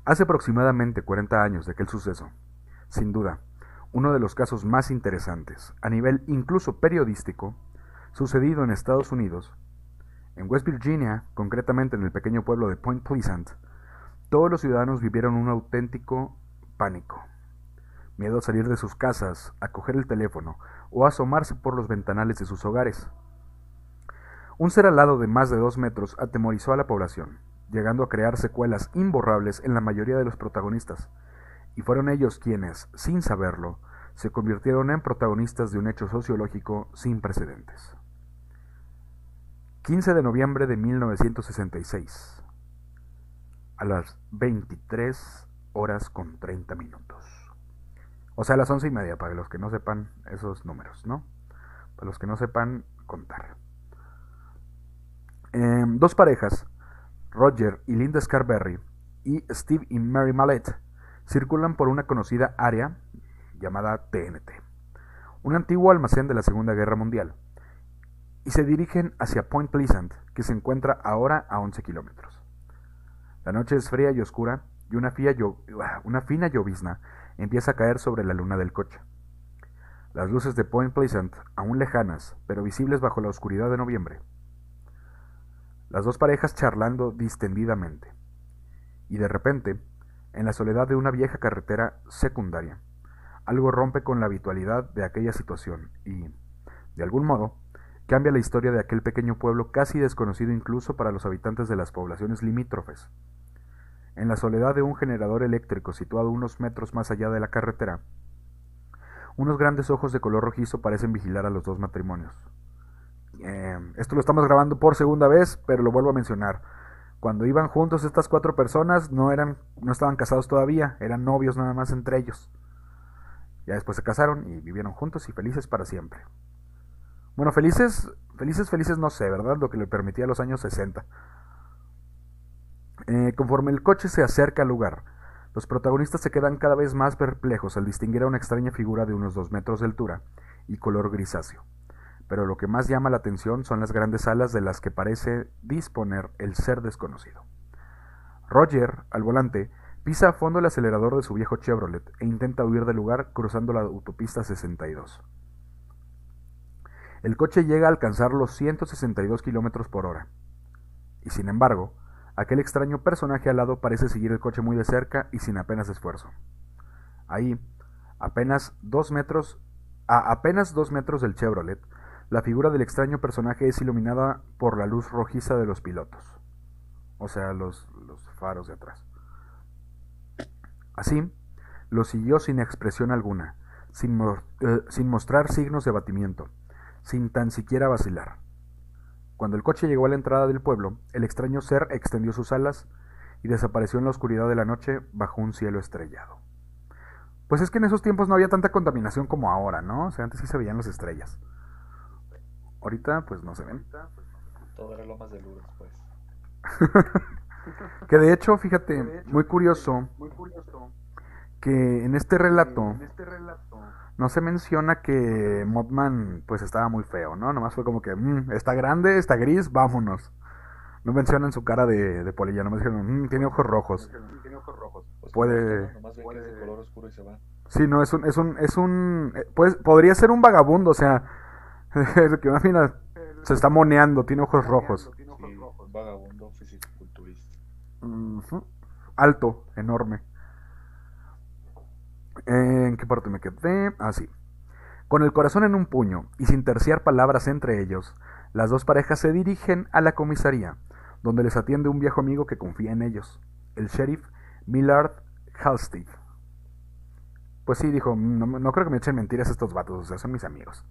Hace aproximadamente 40 años de aquel suceso, sin duda, uno de los casos más interesantes, a nivel incluso periodístico, sucedido en Estados Unidos, en West Virginia, concretamente en el pequeño pueblo de Point Pleasant, todos los ciudadanos vivieron un auténtico pánico. Miedo a salir de sus casas, a coger el teléfono o asomarse por los ventanales de sus hogares. Un ser alado de más de dos metros atemorizó a la población llegando a crear secuelas imborrables en la mayoría de los protagonistas, y fueron ellos quienes, sin saberlo, se convirtieron en protagonistas de un hecho sociológico sin precedentes. 15 de noviembre de 1966, a las 23 horas con 30 minutos. O sea, las once y media, para los que no sepan esos números, ¿no? Para los que no sepan contar. Em, dos parejas Roger y Linda Scarberry y Steve y Mary Mallet circulan por una conocida área llamada TNT, un antiguo almacén de la Segunda Guerra Mundial, y se dirigen hacia Point Pleasant, que se encuentra ahora a 11 kilómetros. La noche es fría y oscura y una, una fina llovizna empieza a caer sobre la luna del coche. Las luces de Point Pleasant, aún lejanas, pero visibles bajo la oscuridad de noviembre, las dos parejas charlando distendidamente. Y de repente, en la soledad de una vieja carretera secundaria, algo rompe con la habitualidad de aquella situación y, de algún modo, cambia la historia de aquel pequeño pueblo casi desconocido incluso para los habitantes de las poblaciones limítrofes. En la soledad de un generador eléctrico situado unos metros más allá de la carretera, unos grandes ojos de color rojizo parecen vigilar a los dos matrimonios. Eh, esto lo estamos grabando por segunda vez, pero lo vuelvo a mencionar. Cuando iban juntos estas cuatro personas no eran, no estaban casados todavía, eran novios nada más entre ellos. Ya después se casaron y vivieron juntos y felices para siempre. Bueno, felices, felices, felices no sé, ¿verdad? Lo que le permitía los años 60. Eh, conforme el coche se acerca al lugar, los protagonistas se quedan cada vez más perplejos al distinguir a una extraña figura de unos dos metros de altura y color grisáceo pero lo que más llama la atención son las grandes alas de las que parece disponer el ser desconocido. Roger, al volante, pisa a fondo el acelerador de su viejo Chevrolet e intenta huir del lugar cruzando la autopista 62. El coche llega a alcanzar los 162 kilómetros por hora. Y sin embargo, aquel extraño personaje al lado parece seguir el coche muy de cerca y sin apenas esfuerzo. Ahí, apenas dos metros, a apenas dos metros del Chevrolet, la figura del extraño personaje es iluminada por la luz rojiza de los pilotos, o sea, los, faros de atrás. Así, lo siguió sin expresión alguna, sin, eh, sin mostrar signos de abatimiento, sin tan siquiera vacilar. Cuando el coche llegó a la entrada del pueblo, el extraño ser extendió sus alas y desapareció en la oscuridad de la noche bajo un cielo estrellado. Pues es que en esos tiempos no había tanta contaminación como ahora, ¿no? O sea, antes sí se veían las estrellas. Ahorita, pues no se ven. Todo era Lomas de Lourdes, pues. que de hecho, fíjate, muy curioso, que en este relato no se menciona que Mothman pues estaba muy feo, ¿no? Nomás fue como que, mm, está grande, está gris, vámonos. No mencionan su cara de, de polilla, no me dijeron, mm, tiene ojos rojos. Pues Puede... Nomás ve que es de color oscuro y se va. Sí, no, es un, es un, es un, eh, pues, podría ser un vagabundo, o sea, que imagina, se está moneando, tiene ojos rojos. Sí, vagabundo, fisiculturista. Alto, enorme. ¿En qué parte me quedé? Ah, sí. Con el corazón en un puño y sin terciar palabras entre ellos, las dos parejas se dirigen a la comisaría, donde les atiende un viejo amigo que confía en ellos, el sheriff Millard Halstead. Pues sí, dijo, no, no creo que me echen mentiras estos vatos, o sea, son mis amigos.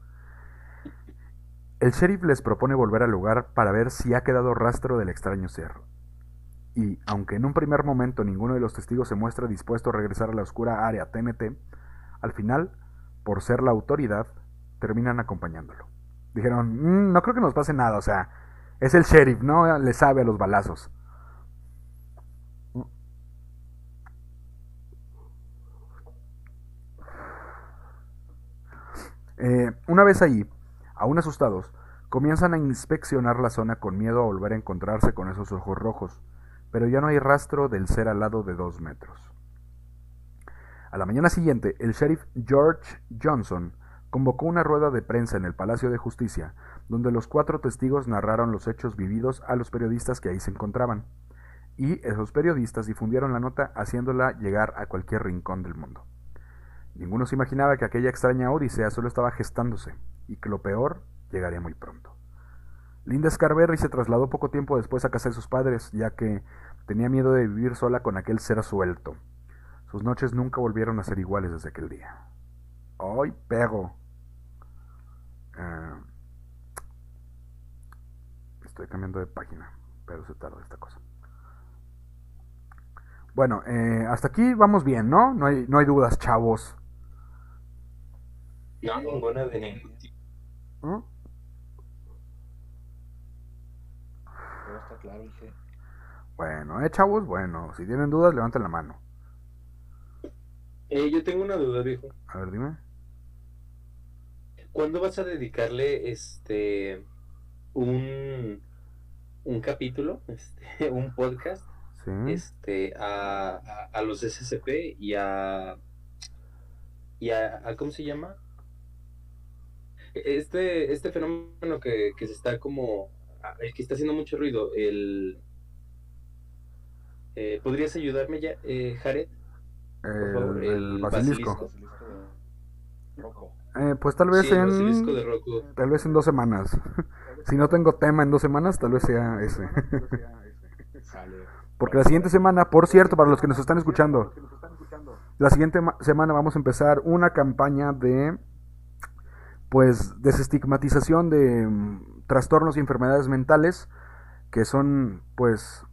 El sheriff les propone volver al lugar para ver si ha quedado rastro del extraño ser, y, aunque en un primer momento ninguno de los testigos se muestra dispuesto a regresar a la oscura área TNT, al final, por ser la autoridad, terminan acompañándolo. Dijeron, "Mm, no creo que nos pase nada, o sea, es el sheriff, ¿no? Le sabe a los balazos. Eh, una vez allí, aún asustados, comienzan a inspeccionar la zona con miedo a volver a encontrarse con esos ojos rojos, pero ya no hay rastro del ser alado de dos metros. A la mañana siguiente, el sheriff George Johnson convocó una rueda de prensa en el Palacio de Justicia, donde los cuatro testigos narraron los hechos vividos a los periodistas que ahí se encontraban, y esos periodistas difundieron la nota haciéndola llegar a cualquier rincón del mundo. Ninguno se imaginaba que aquella extraña odisea solo estaba gestándose, y que lo peor llegaría muy pronto. Linda Scarberry se trasladó poco tiempo después a casa de sus padres, ya que tenía miedo de vivir sola con aquel ser suelto. Sus noches nunca volvieron a ser iguales desde aquel día. ¡Ay, pego! Eh, estoy cambiando de página, pero se tarda esta cosa. Bueno, eh, hasta aquí vamos bien, ¿no? No hay, no hay dudas, chavos. No, ninguna de ningún tipo. ¿no? Está claro, dije. Bueno, ¿eh, chavos? Bueno, si tienen dudas, levanten la mano. Eh, yo tengo una duda, viejo. A ver, dime. ¿Cuándo vas a dedicarle este un un capítulo, este, un podcast, Sí. este, a, a, a los SCP y a y a, a- ¿cómo se llama? Este, este fenómeno que, que se está como ah, el que está haciendo mucho ruido, el eh, ¿podrías ayudarme ya, eh, Jared? El, favor, el el basilisco. Basilisco. Eh, pues tal vez Sí, el en. basilisco de Rocco. Tal vez en dos semanas. si no tengo tema en dos semanas, tal vez sea ese. Porque la siguiente semana, por cierto, para los que nos están escuchando, la siguiente ma- semana vamos a empezar una campaña de pues desestigmatización de trastornos y enfermedades mentales que son pues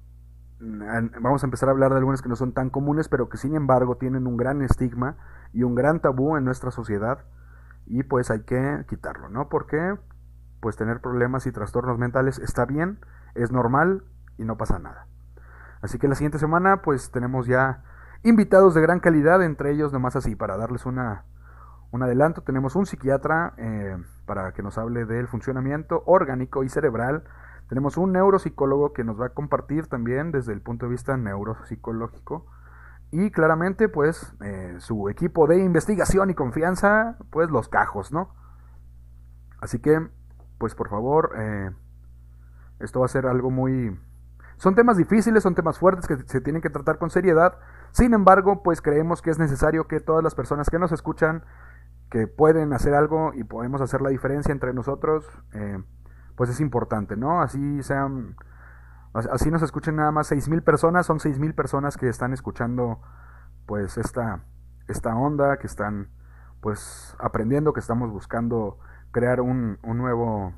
vamos a empezar a hablar de algunas que no son tan comunes, pero que sin embargo tienen un gran estigma y un gran tabú en nuestra sociedad y pues hay que quitarlo, ¿no? Porque pues tener problemas y trastornos mentales está bien, es normal y no pasa nada. Así que la siguiente semana pues tenemos ya invitados de gran calidad, entre ellos nomás así para darles una, un adelanto, tenemos un psiquiatra eh, para que nos hable del funcionamiento orgánico y cerebral, tenemos un neuropsicólogo que nos va a compartir también desde el punto de vista neuropsicológico y claramente pues eh, su equipo de investigación y confianza, pues los cajos, ¿no? Así que pues por favor, eh, esto va a ser algo muy... Son temas difíciles, son temas fuertes que se tienen que tratar con seriedad. Sin embargo, pues creemos que es necesario que todas las personas que nos escuchan, que pueden hacer algo y podemos hacer la diferencia entre nosotros, eh, pues es importante, ¿no? Así sean, as- así nos escuchen nada más 6.000 personas, son 6.000 personas que están escuchando pues esta, esta onda, que están pues aprendiendo, que estamos buscando crear un, un nuevo,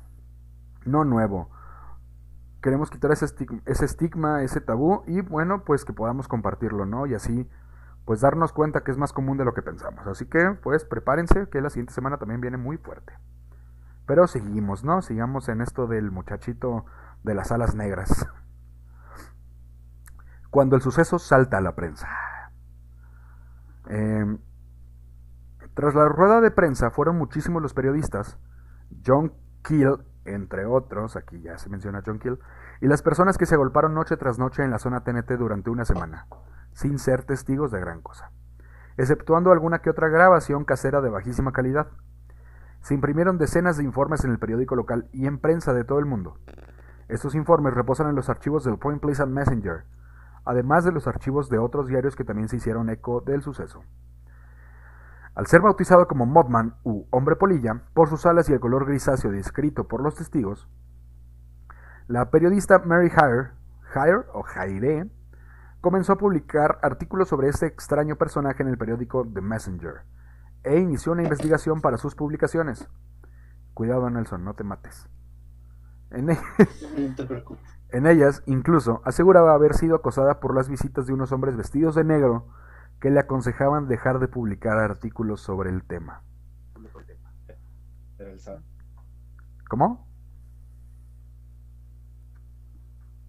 no nuevo, queremos quitar ese estigma, ese estigma, ese tabú y bueno, pues que podamos compartirlo, ¿no? Y así pues darnos cuenta que es más común de lo que pensamos. Así que pues prepárense que la siguiente semana también viene muy fuerte. Pero seguimos, ¿no? Sigamos en esto del muchachito de las alas negras. Cuando el suceso salta a la prensa. Eh, tras la rueda de prensa fueron muchísimos los periodistas, John Keel, entre otros, aquí ya se menciona John Keel, y las personas que se agolparon noche tras noche en la zona TNT durante una semana, sin ser testigos de gran cosa, exceptuando alguna que otra grabación casera de bajísima calidad. Se imprimieron decenas de informes en el periódico local y en prensa de todo el mundo. Estos informes reposan en los archivos del Point Pleasant Messenger, además de los archivos de otros diarios que también se hicieron eco del suceso. Al ser bautizado como Mothman u hombre polilla, por sus alas y el color grisáceo descrito por los testigos, la periodista Mary Hire, Hire o Jaire, comenzó a publicar artículos sobre este extraño personaje en el periódico The Messenger e inició una investigación para sus publicaciones. Cuidado Nelson, no te mates. En, e- No te preocupes. en ellas, incluso, aseguraba haber sido acosada por las visitas de unos hombres vestidos de negro que le aconsejaban dejar de publicar artículos sobre el tema. Era el SAT. ¿Cómo?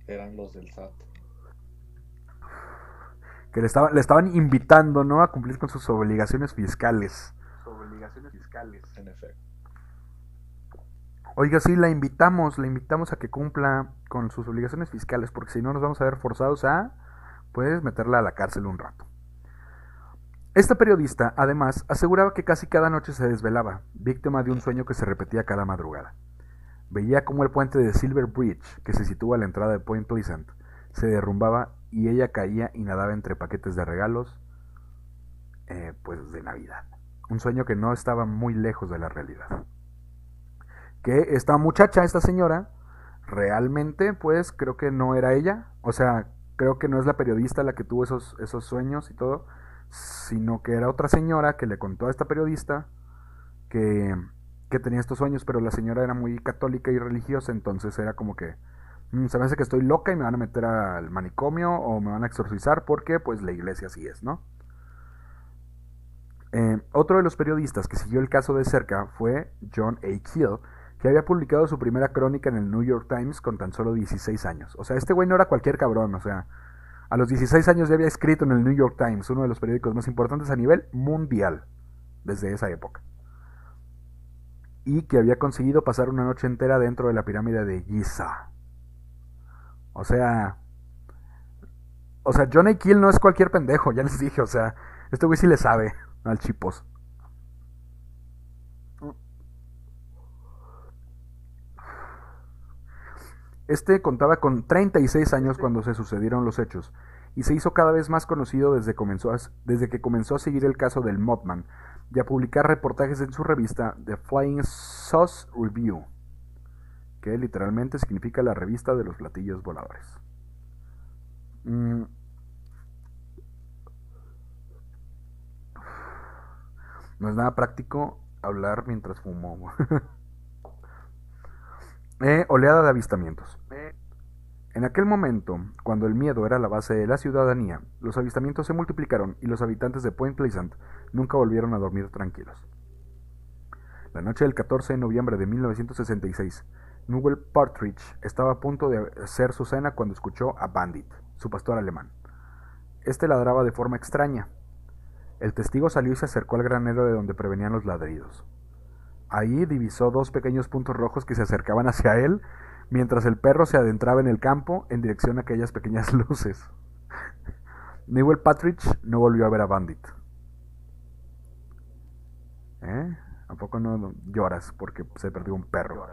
Eran los del SAT. Que le, estaban le estaban invitando, ¿no? A cumplir con sus obligaciones fiscales. Obligaciones fiscales. En efecto. Oiga, sí, la invitamos, la invitamos a que cumpla con sus obligaciones fiscales, porque si no nos vamos a ver forzados a, pues, meterla a la cárcel un rato. Esta periodista, además, aseguraba que casi cada noche se desvelaba, víctima de un sueño que se repetía cada madrugada. Veía cómo el puente de Silver Bridge, que se sitúa a la entrada de Point Pleasant, se derrumbaba y ella caía y nadaba entre paquetes de regalos, eh, pues, de Navidad. Un sueño que no estaba muy lejos de la realidad que esta muchacha, esta señora, realmente, pues creo que no era ella. O sea, creo que no es la periodista la que tuvo esos, esos sueños y todo, sino que era otra señora que le contó a esta periodista que, que tenía estos sueños, pero la señora era muy católica y religiosa, entonces era como que "Mm, se me hace que estoy loca y me van a meter al manicomio o me van a exorcizar porque pues la iglesia así es, ¿no? Eh, otro de los periodistas que siguió el caso de cerca fue John A. Keel, que había publicado su primera crónica en el New York Times con tan solo 16 años. O sea, este güey no era cualquier cabrón, o sea, a los 16 años ya había escrito en el New York Times, uno de los periódicos más importantes a nivel mundial desde esa época. Y que había conseguido pasar una noche entera dentro de la pirámide de Giza. O sea, o sea, John A. Keel no es cualquier pendejo, ya les dije, o sea, este güey sí le sabe al chipos. Este contaba con 36 años cuando se sucedieron los hechos y se hizo cada vez más conocido desde, comenzó a- desde que comenzó a seguir el caso del Mothman y a publicar reportajes en su revista The Flying Sauce Review, que literalmente significa la revista de los platillos voladores. Mm. No es nada práctico hablar mientras fumo. Eh, oleada de avistamientos. En aquel momento, cuando el miedo era la base de la ciudadanía, los avistamientos se multiplicaron y los habitantes de Point Pleasant nunca volvieron a dormir tranquilos. La noche del 14 de noviembre de 1966, Newell Partridge estaba a punto de hacer su cena cuando escuchó a Bandit, su pastor alemán. Este ladraba de forma extraña. El testigo salió y se acercó al granero de donde prevenían los ladridos. Ahí divisó dos pequeños puntos rojos que se acercaban hacia él, mientras el perro se adentraba en el campo en dirección a aquellas pequeñas luces. Newell Partridge no volvió a ver a Bandit. ¿Eh? ¿A poco no lloras porque se perdió un perro?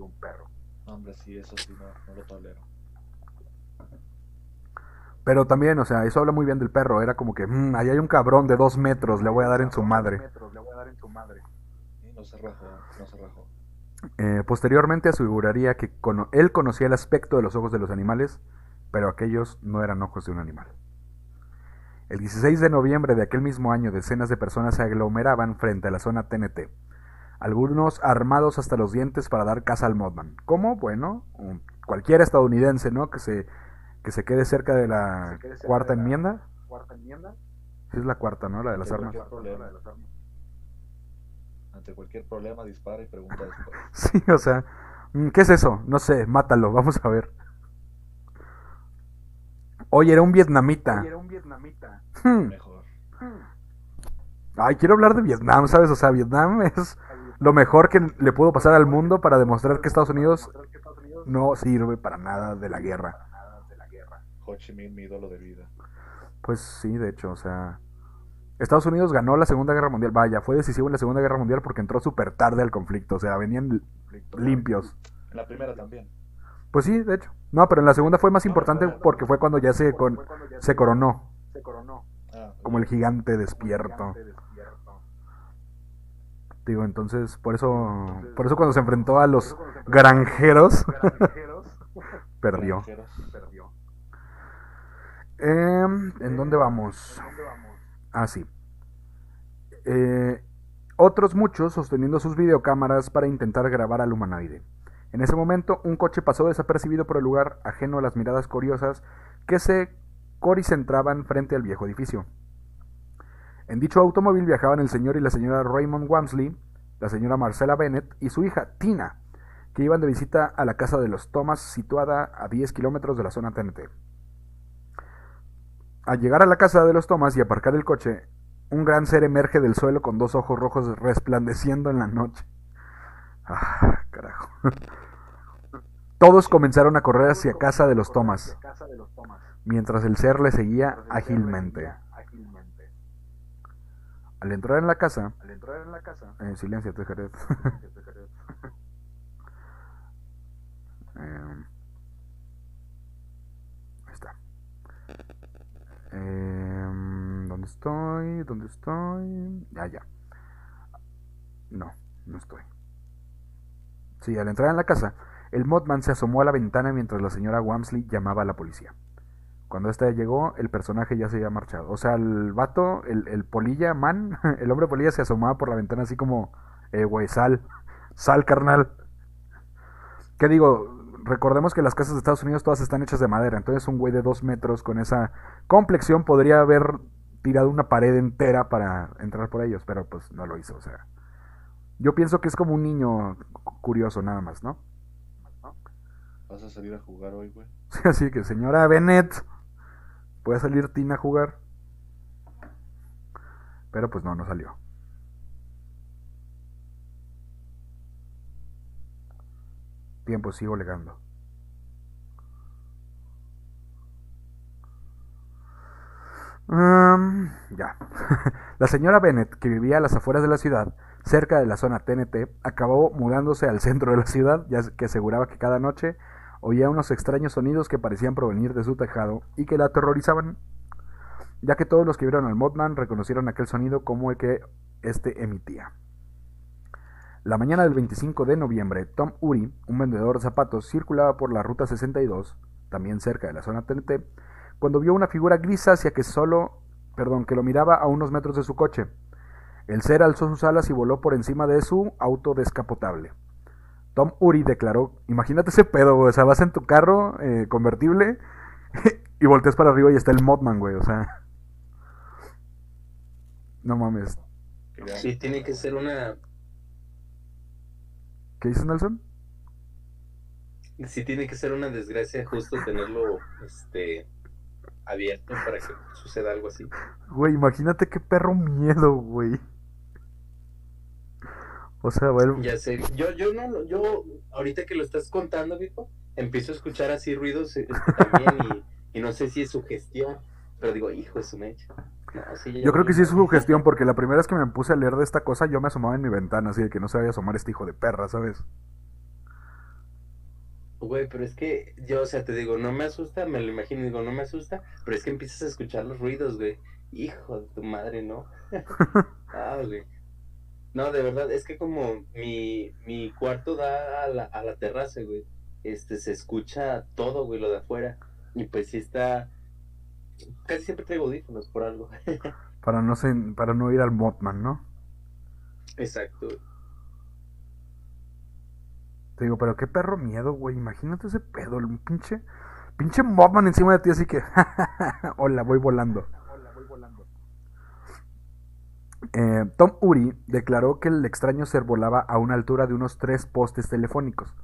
Un perro. Hombre, sí, eso sí, no, no lo tolero. Pero también, o sea, eso habla muy bien del perro. Era como que, "Mm, ahí hay un cabrón de dos metros, le voy a dar en su madre. Y no se rajó, no se rajó. Eh, posteriormente aseguraría que cono- él conocía el aspecto de los ojos de los animales, pero aquellos no eran ojos de un animal. El 16 de noviembre de aquel mismo año, decenas de personas se aglomeraban frente a la zona TNT, algunos armados hasta los dientes para dar caza al Mothman. ¿Cómo? Bueno, un- cualquier estadounidense, ¿no? Que se, que se quede cerca de la cuarta enmienda. Sí, es la cuarta, ¿no? La de las armas. problema. Ante cualquier problema dispara y pregunta después. Sí, o sea, mm, ¿qué es eso? No sé, mátalo, vamos a ver. Oye, era un vietnamita. Hmm. Mejor. Ay, quiero hablar de Vietnam, ¿sabes? O sea, Vietnam es lo mejor que le pudo pasar al mundo para demostrar que Estados Unidos no sirve para nada de la guerra. Ho Chi Minh, mi ídolo de vida. Pues sí, de hecho, o sea, Estados Unidos ganó la Segunda Guerra Mundial. Vaya, fue decisivo en la Segunda Guerra Mundial porque entró súper tarde al conflicto, o sea, venían limpios. En la primera también. Pues sí, de hecho. No, pero en la segunda fue más importante porque fue cuando ya se, con- se coronó Ah, como el gigante despierto. Digo, entonces, por eso, por eso cuando se enfrentó a los granjeros, perdió. Em, ¿En dónde vamos? Ah, sí. Eh, otros muchos sosteniendo sus videocámaras para intentar grabar al humanoide. En ese momento, un coche pasó desapercibido por el lugar, ajeno a las miradas curiosas que se coricentraban frente al viejo edificio. En dicho automóvil viajaban el señor y la señora Raymond Wamsley, la señora Marcela Bennett y su hija Tina, que iban de visita a la casa de los Thomas, situada a 10 kilómetros de la zona TNT. Al llegar a la casa de los Thomas y aparcar el coche, un gran ser emerge del suelo con dos ojos rojos resplandeciendo en la noche. Ah, carajo. Todos comenzaron a correr hacia casa de los Thomas, mientras el ser le seguía ágilmente. Al entrar en la casa, en silencio, te eh, ahí está. Eh, ¿Dónde estoy? ¿Dónde estoy? Ya, ya. No, no estoy. Sí, al entrar en la casa, el Modman se asomó a la ventana mientras la señora Wamsley llamaba a la policía. Cuando ésta llegó, el personaje ya se había marchado. O sea, el vato, el, polilla man, el hombre polilla se asomaba por la ventana así como, eh, güey, sal, sal, carnal. ¿Qué digo? Recordemos que las casas de Estados Unidos todas están hechas de madera. Entonces un güey de dos metros con esa complexión podría haber tirado una pared entera para entrar por ellos, pero pues no lo hizo. O sea, yo pienso que es como un niño curioso nada más, ¿no? ¿Vas a salir a jugar hoy, güey? Así que, señora Bennett, ¿puede salir Tina a jugar? Pero pues no, no salió. Tiempo, sigo legando. ya. la señora Bennett, que vivía a las afueras de la ciudad, cerca de la zona TNT, acabó mudándose al centro de la ciudad, ya que aseguraba que cada noche oía unos extraños sonidos que parecían provenir de su tejado y que la aterrorizaban, ya que todos los que vieron al Mothman reconocieron aquel sonido como el que éste emitía. La mañana del 25 de noviembre, Tom Uri, un vendedor de zapatos, circulaba por la ruta 62, también cerca de la zona TNT, cuando vio una figura grisácea que solo, perdón, que lo miraba a unos metros de su coche. El ser alzó sus alas y voló por encima de su auto descapotable. Tom Uri declaró, imagínate ese pedo, güey, o sea, vas en tu carro eh, convertible y volteas para arriba y está el Modman, güey, o sea... No mames. Sí, tiene que ser una... ¿Qué dices, Nelson? Sí, tiene que ser una desgracia justo tenerlo, este, abierto para que suceda algo así. Güey, imagínate qué perro miedo, güey. O sea, bueno. Ya sé, yo, yo no, yo, ahorita que lo estás contando, viejo, empiezo a escuchar así ruidos este, también y, no sé si es su gestión, pero digo, hijo, es un hecho. yo creo que sí es su gestión, porque la primera vez que me puse a leer de esta cosa, yo me asomaba en mi ventana, así de que no se vaya a asomar este hijo de perra, ¿sabes? Güey, pero es que yo, o sea, te digo, no me asusta, me lo imagino, digo, no me asusta, pero es que empiezas a escuchar los ruidos, güey. Hijo de tu madre, ¿no? ah, güey. No, de verdad, es que como mi, mi cuarto da a la, a la terraza, güey. Este, se escucha todo, güey, lo de afuera. Y pues sí está... Casi siempre traigo audífonos por algo. para no para no ir al Mothman, ¿no? Exacto. Te digo, pero qué perro miedo, güey. Imagínate ese pedo, un pinche, pinche Mobman encima de ti, así que, hola, voy volando. Eh, Tom Uri declaró que el extraño ser volaba a una altura de unos tres postes telefónicos.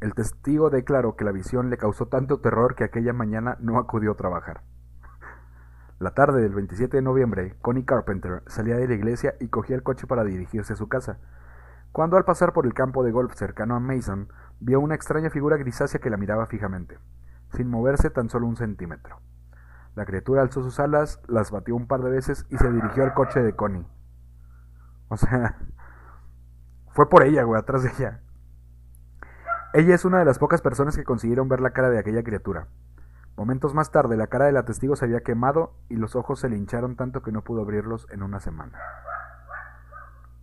El testigo declaró que la visión le causó tanto terror que aquella mañana no acudió a trabajar. La tarde del 27 de noviembre, Connie Carpenter salía de la iglesia y cogía el coche para dirigirse a su casa cuando al pasar por el campo de golf cercano a Mason, vio una extraña figura grisácea que la miraba fijamente, sin moverse tan solo un centímetro. La criatura alzó sus alas, las batió un par de veces y se dirigió al coche de Connie. O sea, fue por ella, güey, atrás de ella. Ella es una de las pocas personas que consiguieron ver la cara de aquella criatura. Momentos más tarde, la cara de la testigo se había quemado y los ojos se le hincharon tanto que no pudo abrirlos en una semana.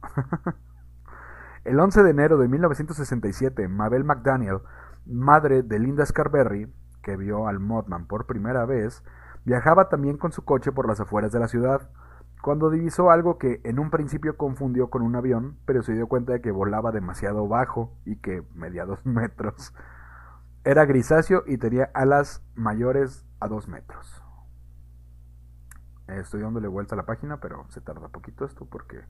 El 11 de enero de 1967, Mabel McDaniel, madre de Linda Scarberry, que vio al Mothman por primera vez, viajaba también con su coche por las afueras de la ciudad. cuando divisó algo que en un principio confundió con un avión, pero se dio cuenta de que volaba demasiado bajo y que medía dos metros. Era grisáceo y tenía alas mayores a dos metros. Estoy dándole vuelta a la página, pero se tarda poquito esto porque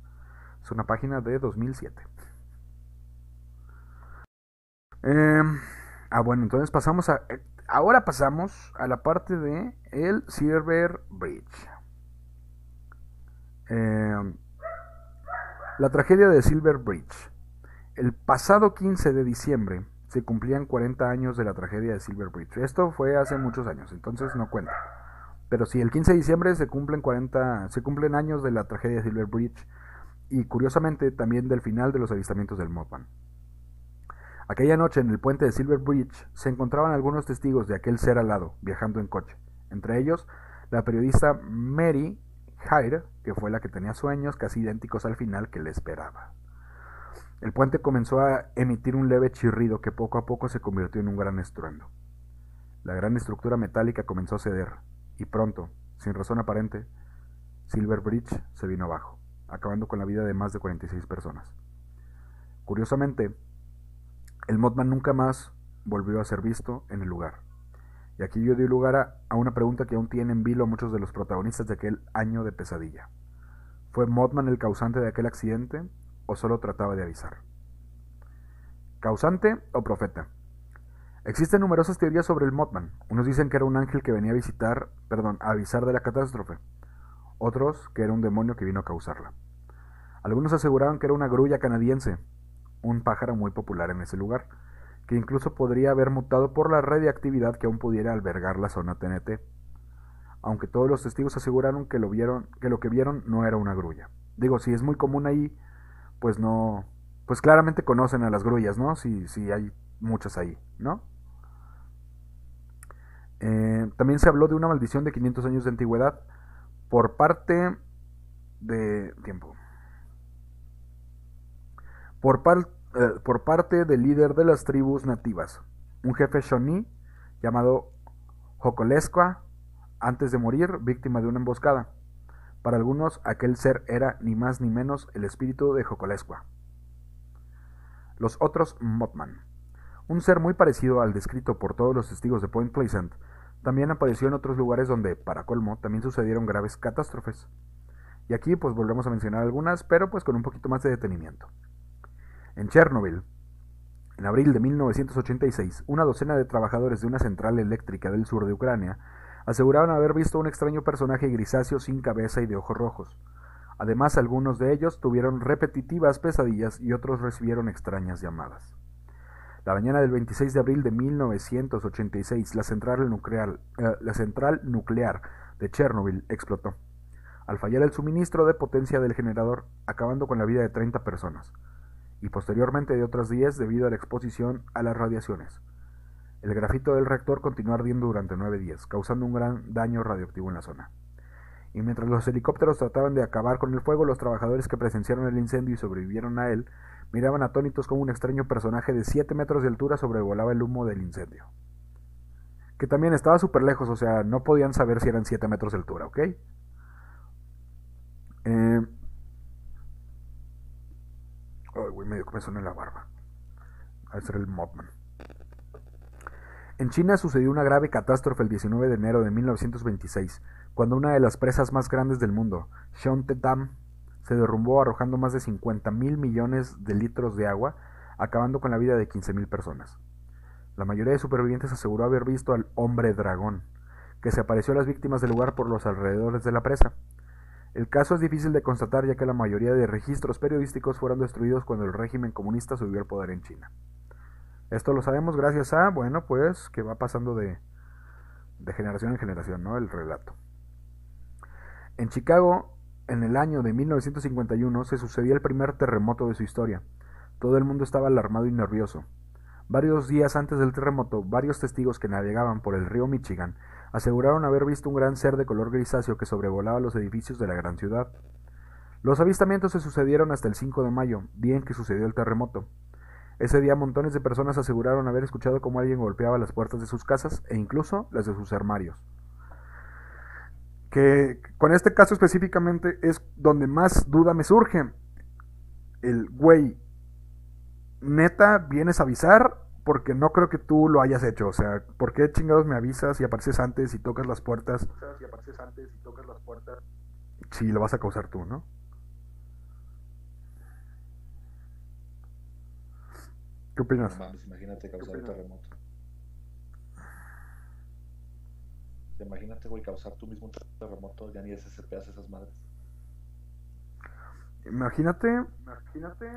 es una página de 2007. Em, ah, bueno, entonces pasamos a... Eh, ahora pasamos a la parte de el Silver Bridge. Em, la tragedia de Silver Bridge. El pasado 15 de diciembre se cumplían 40 años de la tragedia de Silver Bridge. Esto fue hace muchos años, entonces no cuenta. Pero sí, el 15 de diciembre se cumplen 40, se cumplen años de la tragedia de Silver Bridge y curiosamente también del final de los avistamientos del Mothman. Aquella noche en el puente de Silver Bridge se encontraban algunos testigos de aquel ser alado, viajando en coche. Entre ellos, la periodista Mary Hyde, que fue la que tenía sueños casi idénticos al final que le esperaba. El puente comenzó a emitir un leve chirrido que poco a poco se convirtió en un gran estruendo. La gran estructura metálica comenzó a ceder, y pronto, sin razón aparente, Silver Bridge se vino abajo, acabando con la vida de más de 46 personas. Curiosamente, el Mothman nunca más volvió a ser visto en el lugar. Y aquí yo dio lugar a, una pregunta que aún tiene en vilo a muchos de los protagonistas de aquel año de pesadilla. ¿Fue Mothman el causante de aquel accidente o solo trataba de avisar? ¿Causante o profeta? Existen numerosas teorías sobre el Mothman. Unos dicen que era un ángel que venía a visitar, perdón, a avisar de la catástrofe. Otros que era un demonio que vino a causarla. Algunos aseguraban que era una grulla canadiense, un pájaro muy popular en ese lugar que incluso podría haber mutado por la radiactividad que aún pudiera albergar la zona TNT, aunque todos los testigos aseguraron que lo, vieron, que lo que vieron no era una grulla. Digo, si es muy común ahí, pues no, pues claramente conocen a las grullas, ¿no? Si, si hay muchas ahí, ¿no? Eh, también se habló de una maldición de 500 años de antigüedad por parte de tiempo. Por, parte eh, por parte del líder de las tribus nativas, un jefe Shawnee llamado Jocolesqua, antes de morir víctima de una emboscada. Para algunos, aquel ser era ni más ni menos el espíritu de Jocolesqua. Los otros Mothman. Un ser muy parecido al descrito por todos los testigos de Point Pleasant, también apareció en otros lugares donde, para colmo, también sucedieron graves catástrofes. Y aquí pues volvemos a mencionar algunas, pero pues con un poquito más de detenimiento. En Chernobyl, en abril de 1986, una docena de trabajadores de una central eléctrica del sur de Ucrania aseguraron haber visto un extraño personaje grisáceo sin cabeza y de ojos rojos. Además, algunos de ellos tuvieron repetitivas pesadillas y otros recibieron extrañas llamadas. La mañana del 26 de abril de 1986, la central nuclear, eh, la central nuclear de Chernobyl explotó, al fallar el suministro de potencia del generador, acabando con la vida de 30 personas y posteriormente de otras 10 debido a la exposición a las radiaciones. El grafito del reactor continuó ardiendo durante nueve días, causando un gran daño radioactivo en la zona. Y mientras los helicópteros trataban de acabar con el fuego, los trabajadores que presenciaron el incendio y sobrevivieron a él miraban atónitos como un extraño personaje de 7 metros de altura sobrevolaba el humo del incendio. Que también estaba súper lejos, o sea, no podían saber si eran 7 metros de altura, ¿ok? Eh, Ay, medio me suena la barba. A ser el Mothman. En China sucedió una grave catástrofe el 19 de enero de 1926, cuando una de las presas más grandes del mundo, Shonte Dam, se derrumbó arrojando más de 50 mil millones de litros de agua, acabando con la vida de 15 mil personas. La mayoría de supervivientes aseguró haber visto al hombre dragón, que se apareció a las víctimas del lugar por los alrededores de la presa. El caso es difícil de constatar ya que la mayoría de registros periodísticos fueron destruidos cuando el régimen comunista subió al poder en China. Esto lo sabemos gracias a, bueno, pues que va pasando de, generación en generación, ¿no? El relato. En Chicago, en el año de 1951, se sucedía el primer terremoto de su historia. Todo el mundo estaba alarmado y nervioso. Varios días antes del terremoto, varios testigos que navegaban por el río Michigan aseguraron haber visto un gran ser de color grisáceo que sobrevolaba los edificios de la gran ciudad. Los avistamientos se sucedieron hasta el 5 de mayo, día en que sucedió el terremoto. Ese día montones de personas aseguraron haber escuchado cómo alguien golpeaba las puertas de sus casas e incluso las de sus armarios. que con este caso específicamente es donde más duda me surge. El güey, neta, vienes a avisar porque no creo que tú lo hayas hecho. O sea, ¿por qué chingados me avisas y apareces antes y tocas las puertas? Si apareces antes y tocas las puertas. Si lo vas a causar tú, ¿no? ¿Qué opinas? No mames, imagínate causar un terremoto. Imagínate, güey, causar tú mismo un terremoto, ya ni SCP hace esas madres. Imagínate, imagínate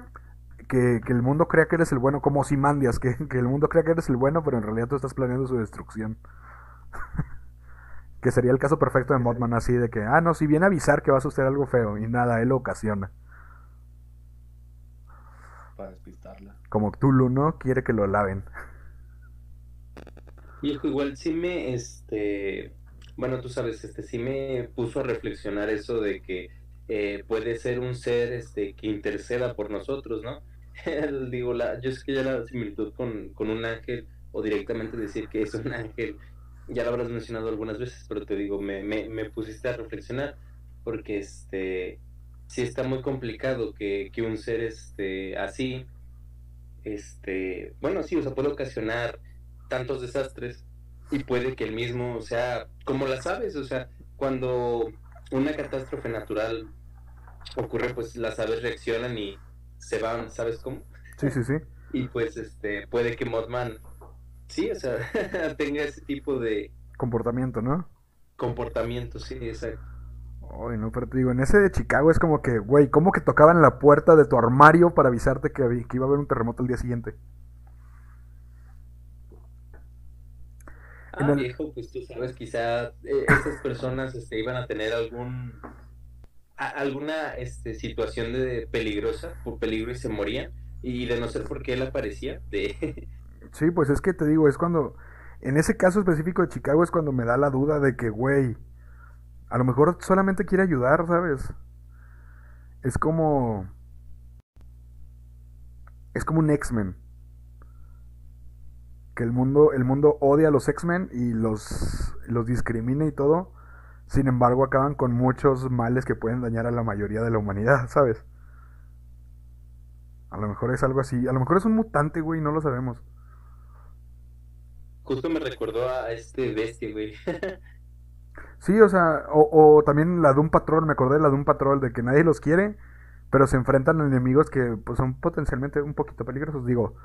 que, que el mundo crea que eres el bueno, como Simandias, que, que el mundo crea que eres el bueno, pero en realidad tú estás planeando su destrucción. que sería el caso perfecto de Modman, así de que, ah, no, si viene a avisar que va a suceder algo feo, y nada, él lo ocasiona. Para despistarla. Como Tulu, ¿no? Quiere que lo laven. Hijo, igual sí me, este, bueno, tú sabes, este, sí me puso a reflexionar eso de que eh, puede ser un ser, este, que interceda por nosotros, ¿no? Digo, la, yo sé que ya la similitud con, con un ángel, o directamente decir que es un ángel, ya lo habrás mencionado algunas veces, pero te digo, me, me, me pusiste a reflexionar, porque, este, sí está muy complicado que, que un ser, este, así, este, bueno, sí, o sea, puede ocasionar tantos desastres y puede que el mismo, o sea, como las aves, o sea, cuando una catástrofe natural ocurre, pues las aves reaccionan y se van, ¿sabes cómo? Sí, sí, sí. Y pues este puede que Mothman sí, o sea, tenga ese tipo de Comportamiento, ¿no? comportamiento, sí, exacto. Ay, no, pero te digo, en ese de Chicago es como que, güey, ¿cómo que tocaban la puerta de tu armario para avisarte que, iba a haber un terremoto el día siguiente? En Ah, el- viejo, pues tú sabes, quizá eh, esas personas este, iban a tener algún alguna este, situación de peligrosa, por peligro y se morían, y de no ser porque él aparecía, de Sí, pues es que te digo, es cuando, en ese caso específico de Chicago es cuando me da la duda de que, güey, a lo mejor solamente quiere ayudar, ¿sabes? Es como, es como un X-Men. Que el mundo, el mundo odia a los X-Men y los, los discrimina y todo. Sin embargo, acaban con muchos males que pueden dañar a la mayoría de la humanidad, ¿sabes? A lo mejor es algo así. A lo mejor es un mutante, güey, no lo sabemos. justo me recordó a este bestia, güey. Sí, o sea, o, o también la de un patrón, me acordé de la de un patrón, de que nadie los quiere, pero se enfrentan a enemigos que pues, son potencialmente un poquito peligrosos. Digo,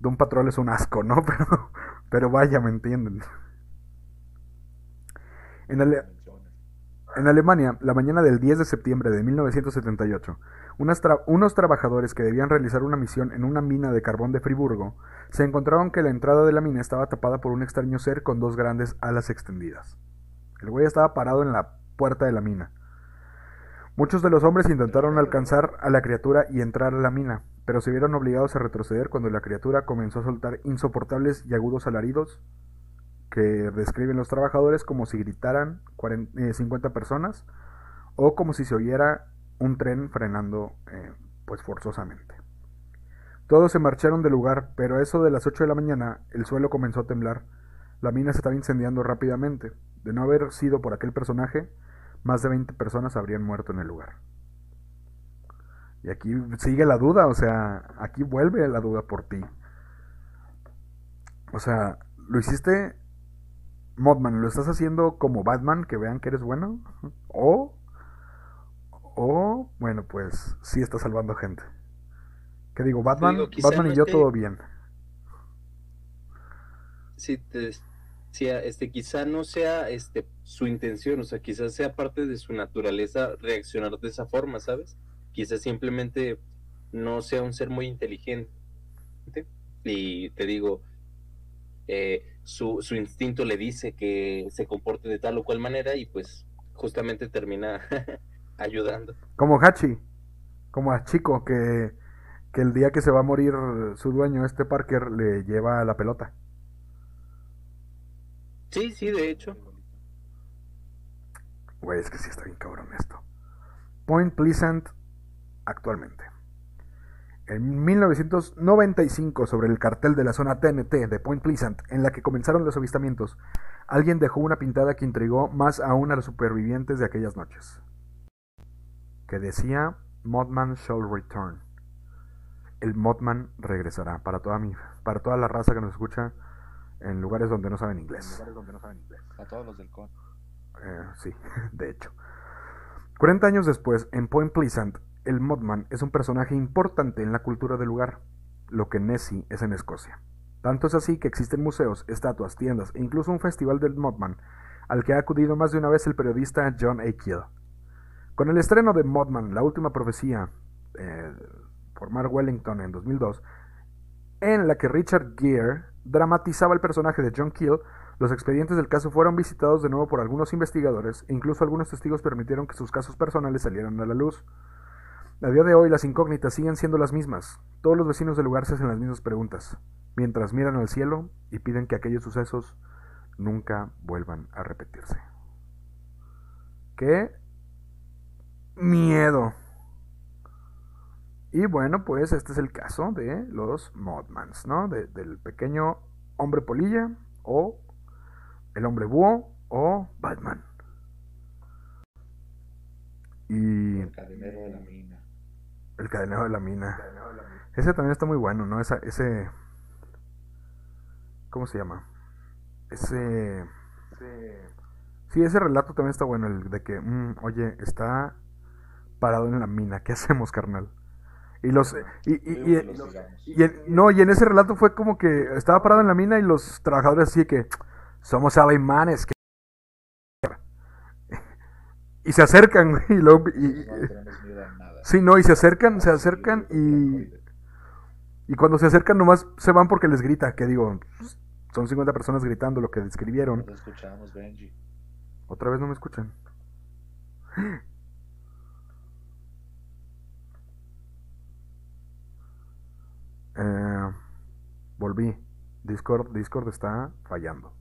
de un patrón es un asco, ¿no? Pero, pero vaya, me entienden. En, Alemania, la mañana del 10 de septiembre de 1978, unas tra- unos trabajadores que debían realizar una misión en una mina de carbón de Friburgo se encontraron que la entrada de la mina estaba tapada por un extraño ser con dos grandes alas extendidas. El güey estaba parado en la puerta de la mina. Muchos de los hombres intentaron alcanzar a la criatura y entrar a la mina, pero se vieron obligados a retroceder cuando la criatura comenzó a soltar insoportables y agudos alaridos que describen los trabajadores como si gritaran 40 eh, 50 personas o como si se oyera un tren frenando eh, pues forzosamente. Todos se marcharon del lugar, pero a eso de las 8 de la mañana el suelo comenzó a temblar. La mina se estaba incendiando rápidamente. De no haber sido por aquel personaje, más de 20 personas habrían muerto en el lugar. Y aquí sigue la duda, o sea, aquí vuelve la duda por ti. O sea, lo hiciste Modman, ¿lo estás haciendo como Batman, que vean que eres bueno? O, o, bueno, pues sí estás salvando gente. ¿Qué digo? Batman, digo, Batman y yo te- todo bien. Sí, te este, quizá no sea este, su intención, o sea, quizás sea parte de su naturaleza reaccionar de esa forma, ¿sabes? Quizás simplemente no sea un ser muy inteligente. Y te digo, eh, su, su instinto le dice que se comporte de tal o cual manera y pues justamente termina ayudando. Como Hachi, como a Chico, que, que el día que se va a morir su dueño, este Parker, le lleva la pelota. Sí, sí, de hecho. Güey, es que sí está bien cabrón esto. Point Pleasant actualmente. En 1995, sobre el cartel de la zona TNT de Point Pleasant, en la que comenzaron los avistamientos, alguien dejó una pintada que intrigó más aún a los supervivientes de aquellas noches, que decía Mothman shall return. El Mothman regresará para toda mi, para toda la raza que nos escucha en lugares donde no saben inglés. A todos los del con. Eh, sí, de hecho. 40 años después, en Point Pleasant, el Mothman es un personaje importante en la cultura del lugar, lo que Nessie es en Escocia. Tanto es así que existen museos, estatuas, tiendas e incluso un festival del Mothman, al que ha acudido más de una vez el periodista John A. Kill. Con el estreno de Mothman, la última profecía, eh, por Mark Wellington en 2002, en la que Richard Gere dramatizaba el personaje de John Keel, los expedientes del caso fueron visitados de nuevo por algunos investigadores e incluso algunos testigos permitieron que sus casos personales salieran a la luz. A día de hoy las incógnitas siguen siendo las mismas. Todos los vecinos del lugar se hacen las mismas preguntas, mientras miran al cielo y piden que aquellos sucesos nunca vuelvan a repetirse. ¡Qué miedo! Y bueno, pues este es el caso de los Modmans, ¿no? del pequeño hombre polilla o el hombre búho o Batman. Y... El de la mina. El cadenero de la mina. Ese también está muy bueno, ¿no? Esa, ese... ¿Cómo se llama? Ese... Sí, ese relato también está bueno, el de que, mm, oye, está parado en la mina, ¿qué hacemos, carnal? Y los y, y, y, no, y en ese relato fue como que estaba parado en la mina y los trabajadores así que somos alemanes que y se acercan y luego y, sí no y se acercan se acercan y y cuando se acercan nomás se van porque les grita que digo son 50 personas gritando lo que describieron escuchamos Benji otra vez no me escuchan Eh, volví. Discord, Discord está fallando.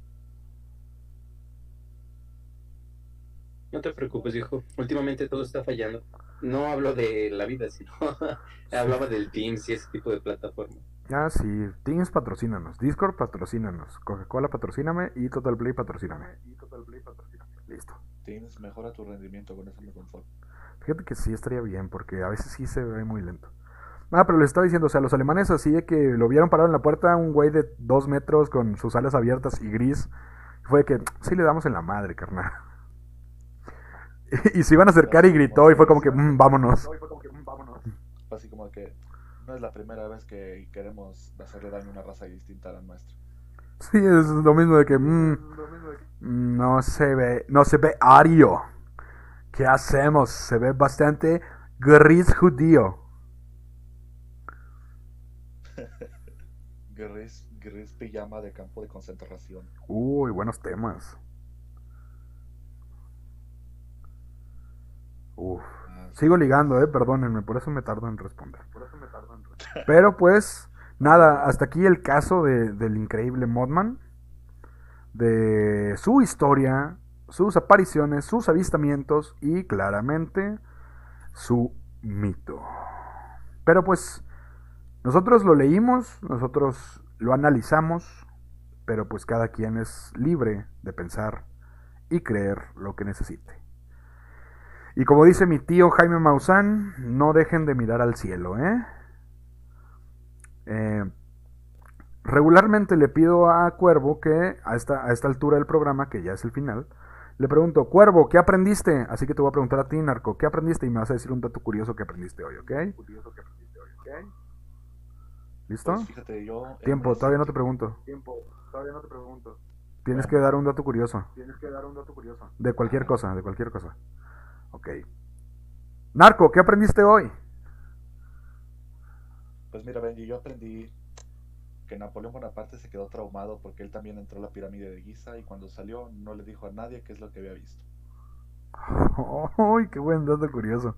No te preocupes, hijo. Últimamente todo está fallando. No hablo de la vida, sino hablaba del Teams y ese tipo de plataforma. Ah, sí. Teams patrocínanos. Discord patrocínanos. Coca-Cola patrocíname y Total Play patrocíname. Y Total Play patrocíname. Listo. Teams mejora tu rendimiento con eso me conformo. Fíjate que sí estaría bien porque a veces sí se ve muy lento. Ah, pero les estaba diciendo, o sea, los alemanes así de que lo vieron parado en la puerta, un güey de dos metros con sus alas abiertas y gris. Fue que sí le damos en la madre, carnal. y se iban a acercar y gritó y fue como que, mm, vámonos. Así como que no es la primera vez que queremos hacerle daño a una raza distinta a la nuestra. Sí, es lo mismo de que mm, no se ve, no se ve ario. ¿Qué hacemos? Se ve bastante gris judío. gris, gris pijama de campo de concentración. Uy, buenos temas. Uf. Sigo ligando, eh, perdónenme, por eso me tardo en responder. Pero pues, nada, hasta aquí el caso de, del increíble Modman. De su historia, sus apariciones, sus avistamientos y claramente su mito. Pero pues, nosotros lo leímos, nosotros lo analizamos, pero pues cada quien es libre de pensar y creer lo que necesite. Y como dice mi tío Jaime Maussan, no dejen de mirar al cielo, ¿eh? eh regularmente le pido a Cuervo que a esta, a esta altura del programa, que ya es el final, le pregunto, Cuervo, ¿qué aprendiste? Así que te voy a preguntar a ti, Narco, ¿qué aprendiste? Y me vas a decir un dato curioso que aprendiste hoy, ¿ok? Curioso que aprendiste hoy, ¿ok? ¿Listo? Pues Tiempo, todavía no te pregunto. Tiempo, todavía no te pregunto. Tienes que dar un dato curioso. Tienes que dar un dato curioso. De cualquier cosa, de cualquier cosa. Ok. Narco, ¿qué aprendiste hoy? Pues mira, Benji, yo aprendí que Napoleón Bonaparte se quedó traumado porque él también entró a la pirámide de Giza y cuando salió no le dijo a nadie qué es lo que había visto. ¡Uy, qué buen dato curioso!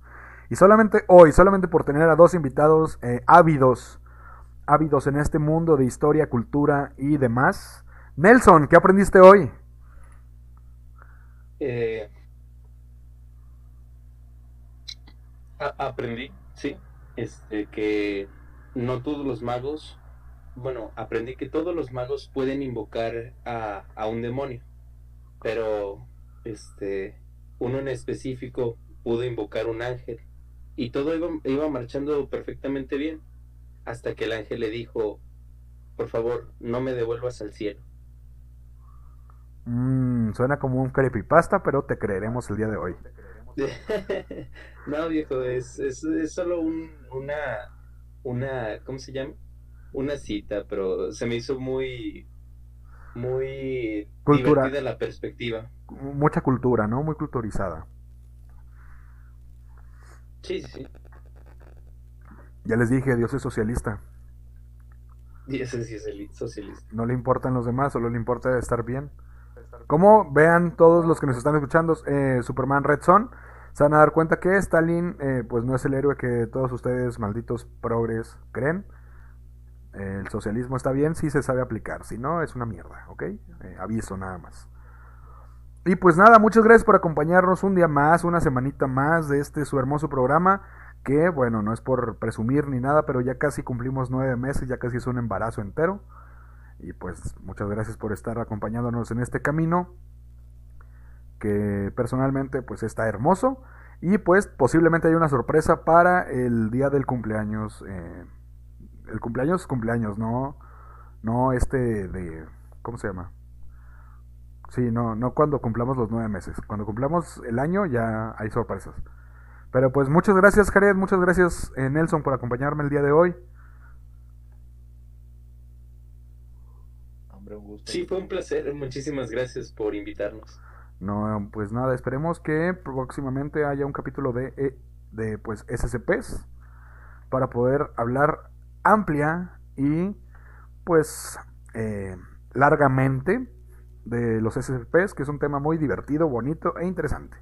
Y solamente hoy, solamente por tener a dos invitados eh, ávidos ávidos en este mundo de historia, cultura y demás. Nelson, ¿qué aprendiste hoy? Eh, aprendí, sí, este, que no todos los magos, bueno, aprendí que todos los magos pueden invocar a, a un demonio, pero este, uno en específico pudo invocar un ángel y todo iba, iba marchando perfectamente bien hasta que el ángel le dijo, por favor, no me devuelvas al cielo. Mm, suena como un creepypasta, pero te creeremos el día de hoy. no, viejo, es, es, es solo un, una, una, ¿cómo se llama? Una cita, pero se me hizo muy, muy Cultura. divertida la perspectiva. Mucha cultura, ¿no? Muy culturizada. Sí, sí. Ya les dije, Dios es socialista. Sí es socialista. No le importan los demás, solo le importa estar bien. Como vean todos los que nos están escuchando, eh, Superman Red Son, se van a dar cuenta que Stalin eh, pues no es el héroe que todos ustedes malditos progres creen. el socialismo está bien si se sabe aplicar, si no es una mierda, ¿ok? Eh, aviso nada más. Y pues nada, muchas gracias por acompañarnos un día más, una semanita más de este su hermoso programa que bueno, no es por presumir ni nada, pero ya casi cumplimos nueve meses, ya casi es un embarazo entero. Y pues muchas gracias por estar acompañándonos en este camino, que personalmente pues está hermoso. Y pues posiblemente hay una sorpresa para el día del cumpleaños. Eh, el cumpleaños, cumpleaños, no, no este de, ¿cómo se llama? Sí, no, no cuando cumplamos los nueve meses. Cuando cumplamos el año ya hay sorpresas. Pero pues muchas gracias Jared, muchas gracias eh, Nelson por acompañarme el día de hoy. Hombre, un gusto. Sí, fue un placer. Muchísimas gracias por invitarnos. No, pues nada, esperemos que próximamente haya un capítulo de, eh, de pues SCPs para poder hablar amplia y pues eh, largamente de los SCPs, que es un tema muy divertido, bonito e interesante.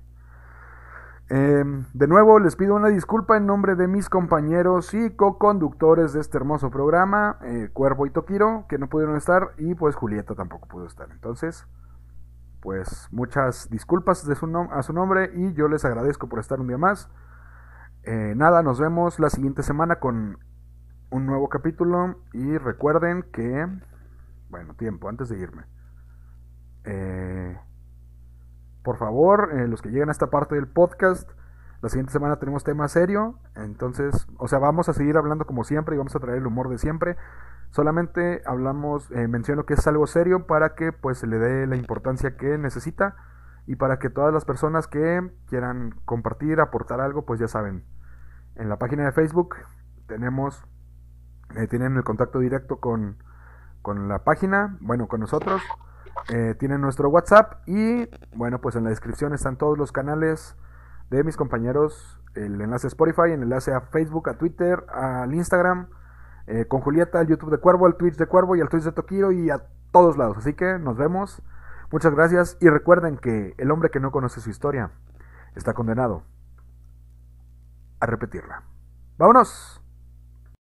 Eh, de nuevo les pido una disculpa en nombre de mis compañeros y co-conductores de este hermoso programa, eh, Cuervo y Tokiro, que no pudieron estar, y pues Julieta tampoco pudo estar. Entonces, pues muchas disculpas a su nombre y yo les agradezco por estar un día más. Eh, nada, nos vemos la siguiente semana con un nuevo capítulo y recuerden que, bueno, tiempo, antes de irme. Eh, por favor, eh, los que lleguen a esta parte del podcast, la siguiente semana tenemos tema serio. Entonces, o sea, vamos a seguir hablando como siempre y vamos a traer el humor de siempre. Solamente hablamos, eh, menciono que es algo serio para que pues se le dé la importancia que necesita y para que todas las personas que quieran compartir, aportar algo, pues ya saben. En la página de Facebook tenemos, eh, tienen el contacto directo con, con la página, bueno, con nosotros. Eh, tienen nuestro WhatsApp y bueno, pues en la descripción están todos los canales de mis compañeros, el enlace a Spotify, el enlace a Facebook, a Twitter, al Instagram, eh, con Julieta, al YouTube de Cuervo, al Twitch de Cuervo y al Twitch de Tokiro y a todos lados. Así que nos vemos. Muchas gracias y recuerden que el hombre que no conoce su historia está condenado a repetirla. ¡Vámonos!